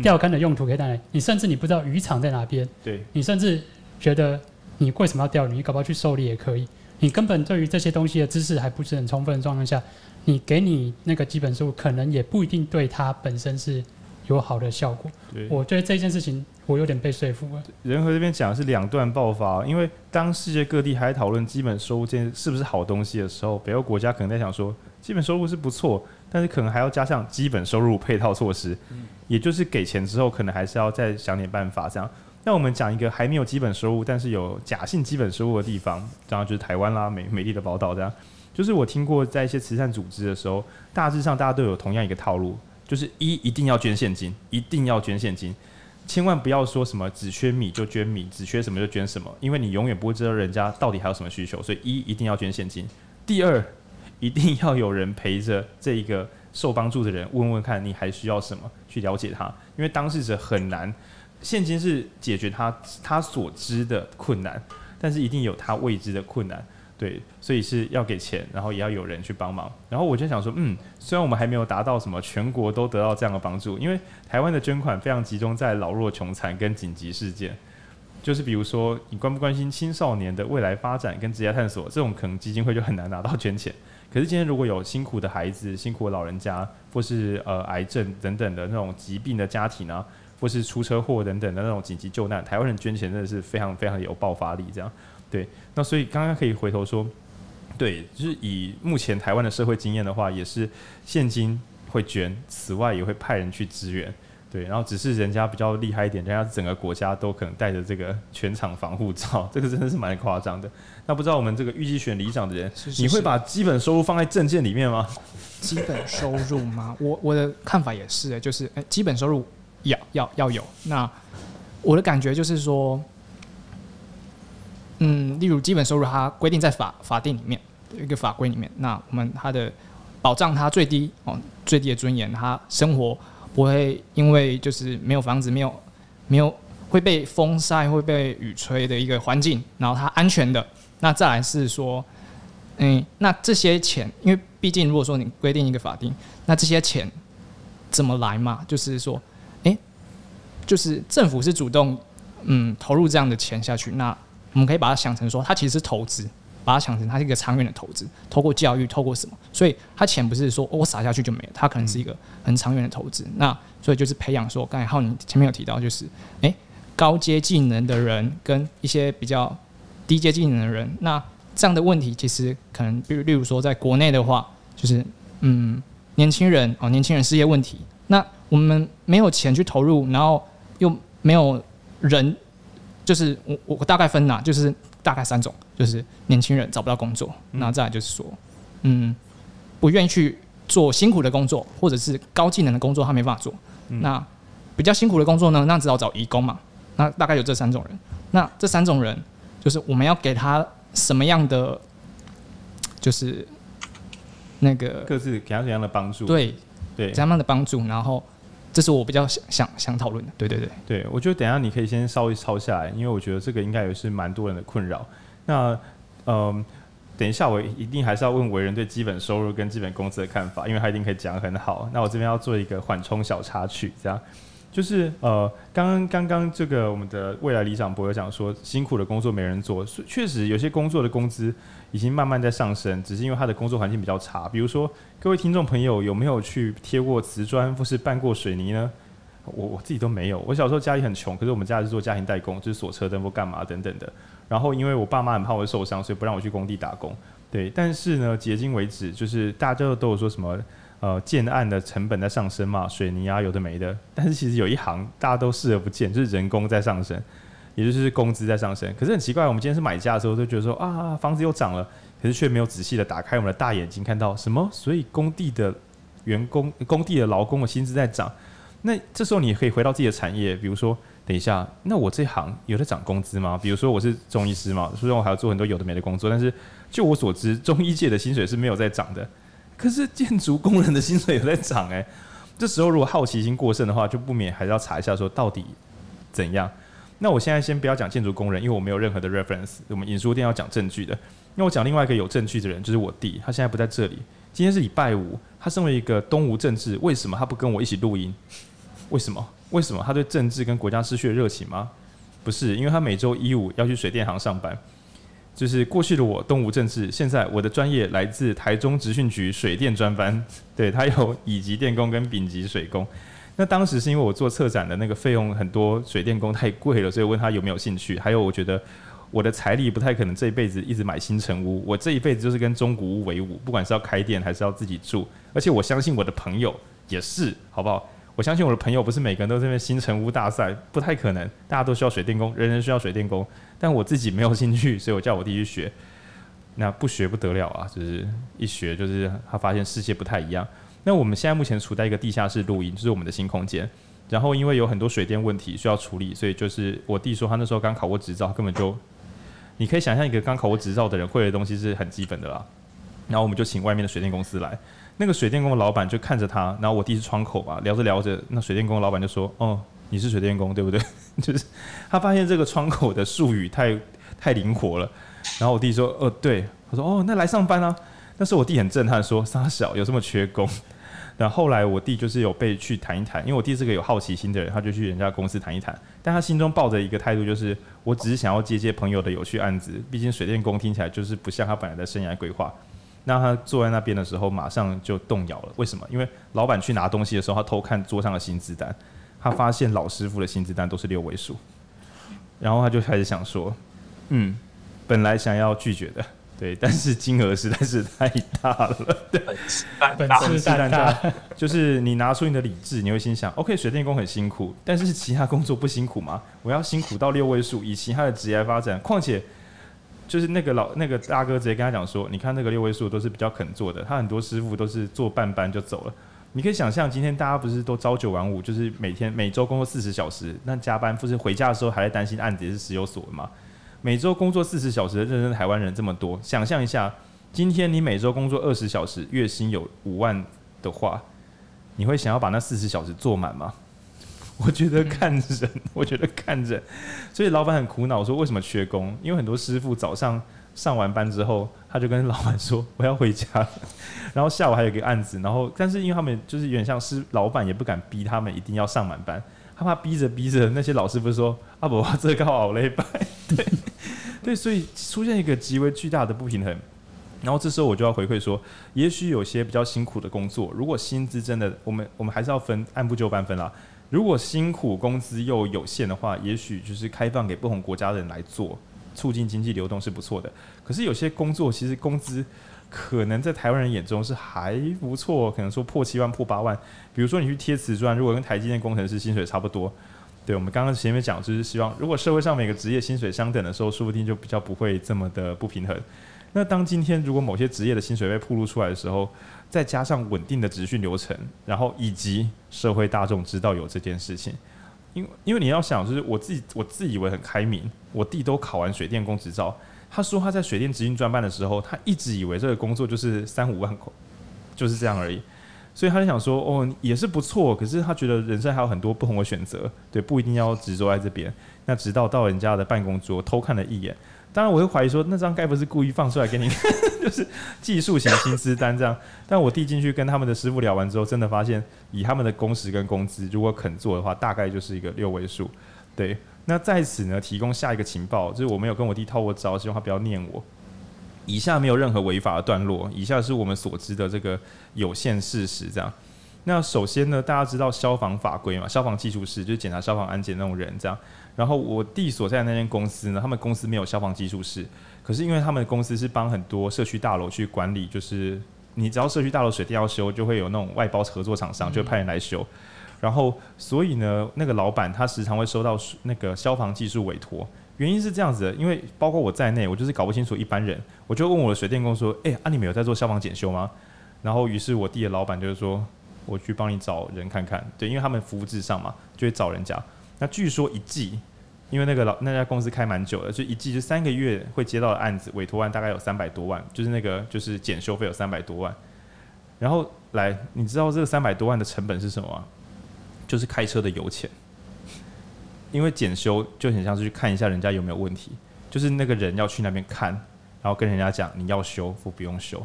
钓竿的用途可以在哪里，你甚至你不知道渔场在哪边，对，你甚至觉得你为什么要钓鱼，你搞不好去狩猎也可以，你根本对于这些东西的知识还不是很充分的状况下，你给你那个基本书，可能也不一定对它本身是有好的效果。对，我觉得这件事情。我有点被说服了。仁和这边讲的是两段爆发，因为当世界各地还在讨论基本收入这件是不是好东西的时候，北欧国家可能在想说，基本收入是不错，但是可能还要加上基本收入配套措施，也就是给钱之后，可能还是要再想点办法这样。那我们讲一个还没有基本收入，但是有假性基本收入的地方，这样就是台湾啦，美美丽的宝岛这样。就是我听过在一些慈善组织的时候，大致上大家都有同样一个套路，就是一一定要捐现金，一定要捐现金。千万不要说什么只缺米就捐米，只缺什么就捐什么，因为你永远不会知道人家到底还有什么需求。所以一一定要捐现金，第二一定要有人陪着这一个受帮助的人，问问看你还需要什么，去了解他，因为当事者很难，现金是解决他他所知的困难，但是一定有他未知的困难。对，所以是要给钱，然后也要有人去帮忙。然后我就想说，嗯，虽然我们还没有达到什么全国都得到这样的帮助，因为台湾的捐款非常集中在老弱穷残跟紧急事件，就是比如说你关不关心青少年的未来发展跟职业探索，这种可能基金会就很难拿到捐钱。可是今天如果有辛苦的孩子、辛苦的老人家，或是呃癌症等等的那种疾病的家庭啊，或是出车祸等等的那种紧急救难，台湾人捐钱真的是非常非常有爆发力，这样。对，那所以刚刚可以回头说，对，就是以目前台湾的社会经验的话，也是现金会捐，此外也会派人去支援，对，然后只是人家比较厉害一点，人家整个国家都可能带着这个全场防护罩，这个真的是蛮夸张的。那不知道我们这个预计选里长的人，是是是你会把基本收入放在证件里面吗？基本收入吗？我我的看法也是，就是哎，基本收入要要要有。那我的感觉就是说。嗯，例如基本收入，它规定在法法定里面一个法规里面，那我们它的保障它最低哦最低的尊严，它生活不会因为就是没有房子，没有没有会被风晒会被雨吹的一个环境，然后它安全的。那再来是说，嗯，那这些钱，因为毕竟如果说你规定一个法定，那这些钱怎么来嘛？就是说，诶，就是政府是主动嗯投入这样的钱下去，那。我们可以把它想成说，它其实是投资，把它想成它是一个长远的投资，透过教育，透过什么？所以它钱不是说我撒下去就没了，它可能是一个很长远的投资。那所以就是培养说，刚才浩宁前面有提到，就是诶高阶技能的人跟一些比较低阶技能的人，那这样的问题其实可能，比如例如说在国内的话，就是嗯年轻人哦年轻人失业问题，那我们没有钱去投入，然后又没有人，就是我我我大概分呐，就是大概三种，就是年轻人找不到工作，那、嗯、再来就是说，嗯，不愿意去做辛苦的工作，或者是高技能的工作，他没办法做。嗯、那比较辛苦的工作呢，那只好找义工嘛。那大概有这三种人。那这三种人，就是我们要给他什么样的，就是那个各自给他怎样的帮助？对对，怎样的帮助？然后这是我比较想想想讨论的。对对对对，我觉得等下你可以先稍微抄下来，因为我觉得这个应该也是蛮多人的困扰。那嗯、呃，等一下我一定还是要问为人对基本收入跟基本工资的看法，因为他一定可以讲得很好。那我这边要做一个缓冲小插曲，这样。就是呃，刚刚刚刚这个我们的未来里长博有讲说，辛苦的工作没人做，确实有些工作的工资已经慢慢在上升，只是因为他的工作环境比较差。比如说，各位听众朋友有没有去贴过瓷砖或是拌过水泥呢？我我自己都没有。我小时候家里很穷，可是我们家是做家庭代工，就是锁车灯或干嘛等等的。然后因为我爸妈很怕我受伤，所以不让我去工地打工。对，但是呢，迄今为止，就是大家都有说什么。呃，建案的成本在上升嘛，水泥啊，有的没的。但是其实有一行大家都视而不见，就是人工在上升，也就是工资在上升。可是很奇怪，我们今天是买家的时候，都觉得说啊，房子又涨了，可是却没有仔细的打开我们的大眼睛，看到什么？所以工地的员工、工地的劳工的薪资在涨。那这时候你可以回到自己的产业，比如说，等一下，那我这行有在涨工资吗？比如说我是中医师嘛，虽然我还要做很多有的没的工作，但是就我所知，中医界的薪水是没有在涨的。可是建筑工人的薪水有在涨哎，这时候如果好奇心过剩的话，就不免还是要查一下说到底怎样。那我现在先不要讲建筑工人，因为我没有任何的 reference。我们影书店要讲证据的，那我讲另外一个有证据的人，就是我弟，他现在不在这里。今天是礼拜五，他身为一个东吴政治，为什么他不跟我一起录音？为什么？为什么？他对政治跟国家失去了热情吗？不是，因为他每周一五要去水电行上班。就是过去的我东吴政治，现在我的专业来自台中职训局水电专班，对，他有乙级电工跟丙级水工。那当时是因为我做策展的那个费用很多，水电工太贵了，所以问他有没有兴趣。还有我觉得我的财力不太可能这一辈子一直买新城屋，我这一辈子就是跟中古屋为伍，不管是要开店还是要自己住。而且我相信我的朋友也是，好不好？我相信我的朋友不是每个人都在那边新城屋大赛，不太可能，大家都需要水电工，人人需要水电工。但我自己没有兴趣，所以我叫我弟去学。那不学不得了啊，就是一学就是他发现世界不太一样。那我们现在目前处在一个地下室录音，就是我们的新空间。然后因为有很多水电问题需要处理，所以就是我弟说他那时候刚考过执照，根本就你可以想象一个刚考过执照的人会的东西是很基本的啦。然后我们就请外面的水电公司来，那个水电工的老板就看着他，然后我弟是窗口吧，聊着聊着，那水电工的老板就说：“哦。”你是水电工对不对？就是他发现这个窗口的术语太太灵活了，然后我弟说：“哦，对。”他说：“哦，那来上班啊。”但是我弟很震撼，说：“三小有这么缺工？”然后后来我弟就是有被去谈一谈，因为我弟是个有好奇心的人，他就去人家公司谈一谈。但他心中抱着一个态度，就是我只是想要接接朋友的有趣案子。毕竟水电工听起来就是不像他本来的生涯规划。那他坐在那边的时候，马上就动摇了。为什么？因为老板去拿东西的时候，他偷看桌上的薪资单。他发现老师傅的薪资单都是六位数，然后他就开始想说，嗯，本来想要拒绝的，对，但是金额实在是太大了，对，本事太大，就是你拿出你的理智，你会心想，OK，水电工很辛苦，但是其他工作不辛苦吗？我要辛苦到六位数，以其他的职业发展，况且就是那个老那个大哥直接跟他讲说，你看那个六位数都是比较肯做的，他很多师傅都是做半班就走了。你可以想象，今天大家不是都朝九晚五，就是每天每周工作四十小时，那加班不是回家的时候还在担心案子也是时有所闻吗？每周工作四十小时的认真台湾人这么多，想象一下，今天你每周工作二十小时，月薪有五万的话，你会想要把那四十小时做满吗？我觉得看人，我觉得看人，所以老板很苦恼，说为什么缺工？因为很多师傅早上。上完班之后，他就跟老板说：“我要回家。”然后下午还有一个案子，然后但是因为他们就是有点像是老板也不敢逼他们一定要上满班，他怕逼着逼着那些老师不是说：“啊不，这个好累吧？”对 对，所以出现一个极为巨大的不平衡。然后这时候我就要回馈说，也许有些比较辛苦的工作，如果薪资真的，我们我们还是要分按部就班分啦。如果辛苦工资又有限的话，也许就是开放给不同国家的人来做。促进经济流动是不错的。可是有些工作其实工资可能在台湾人眼中是还不错，可能说破七万、破八万。比如说你去贴瓷砖，如果跟台积电工程师薪水差不多，对，我们刚刚前面讲就是希望，如果社会上每个职业薪水相等的时候，说不定就比较不会这么的不平衡。那当今天如果某些职业的薪水被暴露出来的时候，再加上稳定的职训流程，然后以及社会大众知道有这件事情，因为因为你要想，就是我自己我自以为很开明，我弟都考完水电工执照，他说他在水电职训专班的时候，他一直以为这个工作就是三五万块，就是这样而已，所以他就想说，哦，也是不错，可是他觉得人生还有很多不同的选择，对，不一定要执着在这边。那直到到人家的办公桌偷看了一眼。当然，我会怀疑说，那张该不是故意放出来给你，就是技术型薪资单这样。但我递进去跟他们的师傅聊完之后，真的发现，以他们的工时跟工资，如果肯做的话，大概就是一个六位数。对，那在此呢，提供下一个情报，就是我没有跟我弟套过招，希望他不要念我。以下没有任何违法的段落，以下是我们所知的这个有限事实这样。那首先呢，大家知道消防法规嘛？消防技术室就是检查消防安检那种人这样。然后我弟所在的那间公司呢，他们公司没有消防技术室，可是因为他们的公司是帮很多社区大楼去管理，就是你只要社区大楼水电要修，就会有那种外包合作厂商就派人来修。然后所以呢，那个老板他时常会收到那个消防技术委托，原因是这样子的，因为包括我在内，我就是搞不清楚一般人，我就问我的水电工说：“哎，啊你们有在做消防检修吗？”然后于是我弟的老板就是说。我去帮你找人看看，对，因为他们服务至上嘛，就会找人家。那据说一季，因为那个老那家公司开蛮久的，就一季就三个月会接到的案子，委托案大概有三百多万，就是那个就是检修费有三百多万。然后来，你知道这个三百多万的成本是什么吗？就是开车的油钱。因为检修就很像是去看一下人家有没有问题，就是那个人要去那边看，然后跟人家讲你要修或不用修。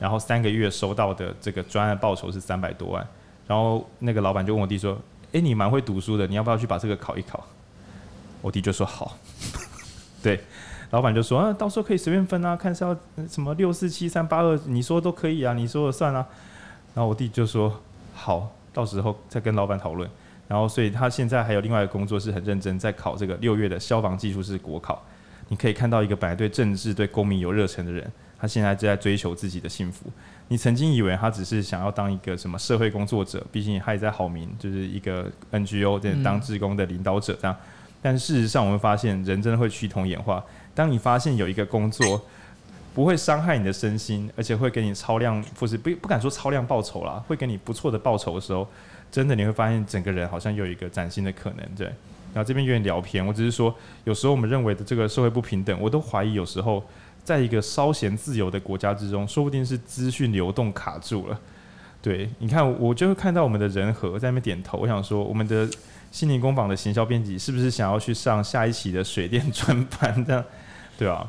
然后三个月收到的这个专案报酬是三百多万，然后那个老板就问我弟说：“诶，你蛮会读书的，你要不要去把这个考一考？”我弟就说：“好。”对，老板就说：“啊，到时候可以随便分啊，看是要什么六四七三八二，你说都可以啊，你说了算啊。”然后我弟就说：“好，到时候再跟老板讨论。”然后所以他现在还有另外一个工作是很认真在考这个六月的消防技术士国考。你可以看到一个本来对政治、对公民有热忱的人。他现在正在追求自己的幸福。你曾经以为他只是想要当一个什么社会工作者，毕竟他也在好民，就是一个 NGO 在当志工的领导者这样。但事实上，我们发现人真的会趋同演化。当你发现有一个工作不会伤害你的身心，而且会给你超量，不是不不敢说超量报酬啦，会给你不错的报酬的时候，真的你会发现整个人好像有一个崭新的可能。对，然后这边有点聊偏，我只是说，有时候我们认为的这个社会不平等，我都怀疑有时候。在一个稍嫌自由的国家之中，说不定是资讯流动卡住了。对，你看，我就会看到我们的人和在那边点头。我想说，我们的心灵工坊的行销编辑是不是想要去上下一期的水电专班？这样，对啊。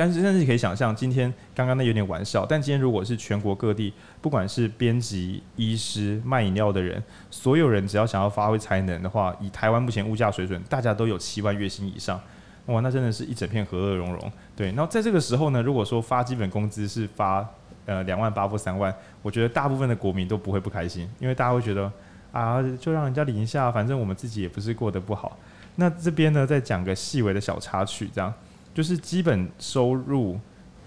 但是，但是你可以想象，今天刚刚那有点玩笑。但今天如果是全国各地，不管是编辑、医师、卖饮料的人，所有人只要想要发挥才能的话，以台湾目前物价水准，大家都有七万月薪以上。哇，那真的是一整片和乐融融。对，然后在这个时候呢，如果说发基本工资是发呃两万八或三万，我觉得大部分的国民都不会不开心，因为大家会觉得啊，就让人家领一下，反正我们自己也不是过得不好。那这边呢，再讲个细微的小插曲，这样就是基本收入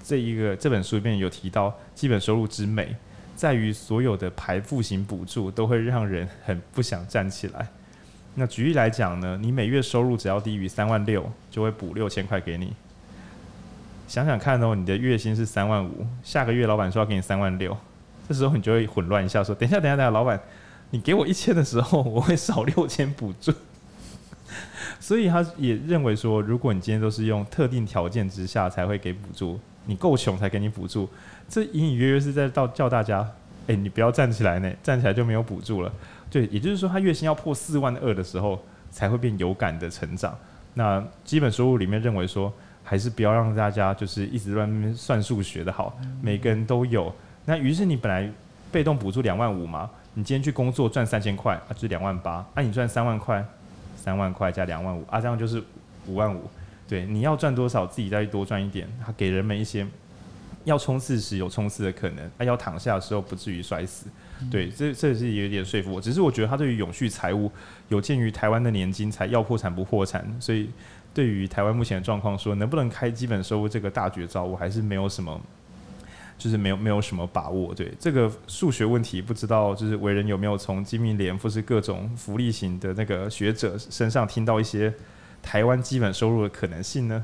这一个这本书里面有提到，基本收入之美在于所有的排付型补助都会让人很不想站起来。那举例来讲呢，你每月收入只要低于三万六，就会补六千块给你。想想看哦，你的月薪是三万五，下个月老板说要给你三万六，这时候你就会混乱一下，说：等一下，等一下，等下，老板，你给我一千的时候，我会少六千补助。所以他也认为说，如果你今天都是用特定条件之下才会给补助，你够穷才给你补助，这隐隐约约是在到叫大家，哎，你不要站起来呢，站起来就没有补助了。对，也就是说，他月薪要破四万二的时候，才会变有感的成长。那基本收入里面认为说，还是不要让大家就是一直乱算数学的好，每个人都有。那于是你本来被动补助两万五嘛，你今天去工作赚三千块，啊，就是两万八。那，你赚三万块，三万块加两万五，啊，这样就是五万五。对，你要赚多少，自己再多赚一点，他给人们一些要冲刺时有冲刺的可能，啊，要躺下的时候不至于摔死。对，这这是有点说服我。只是我觉得他对于永续财务有鉴于台湾的年金才要破产不破产，所以对于台湾目前的状况说能不能开基本收入这个大绝招，我还是没有什么，就是没有没有什么把握。对这个数学问题，不知道就是伟人有没有从金明联或是各种福利型的那个学者身上听到一些台湾基本收入的可能性呢？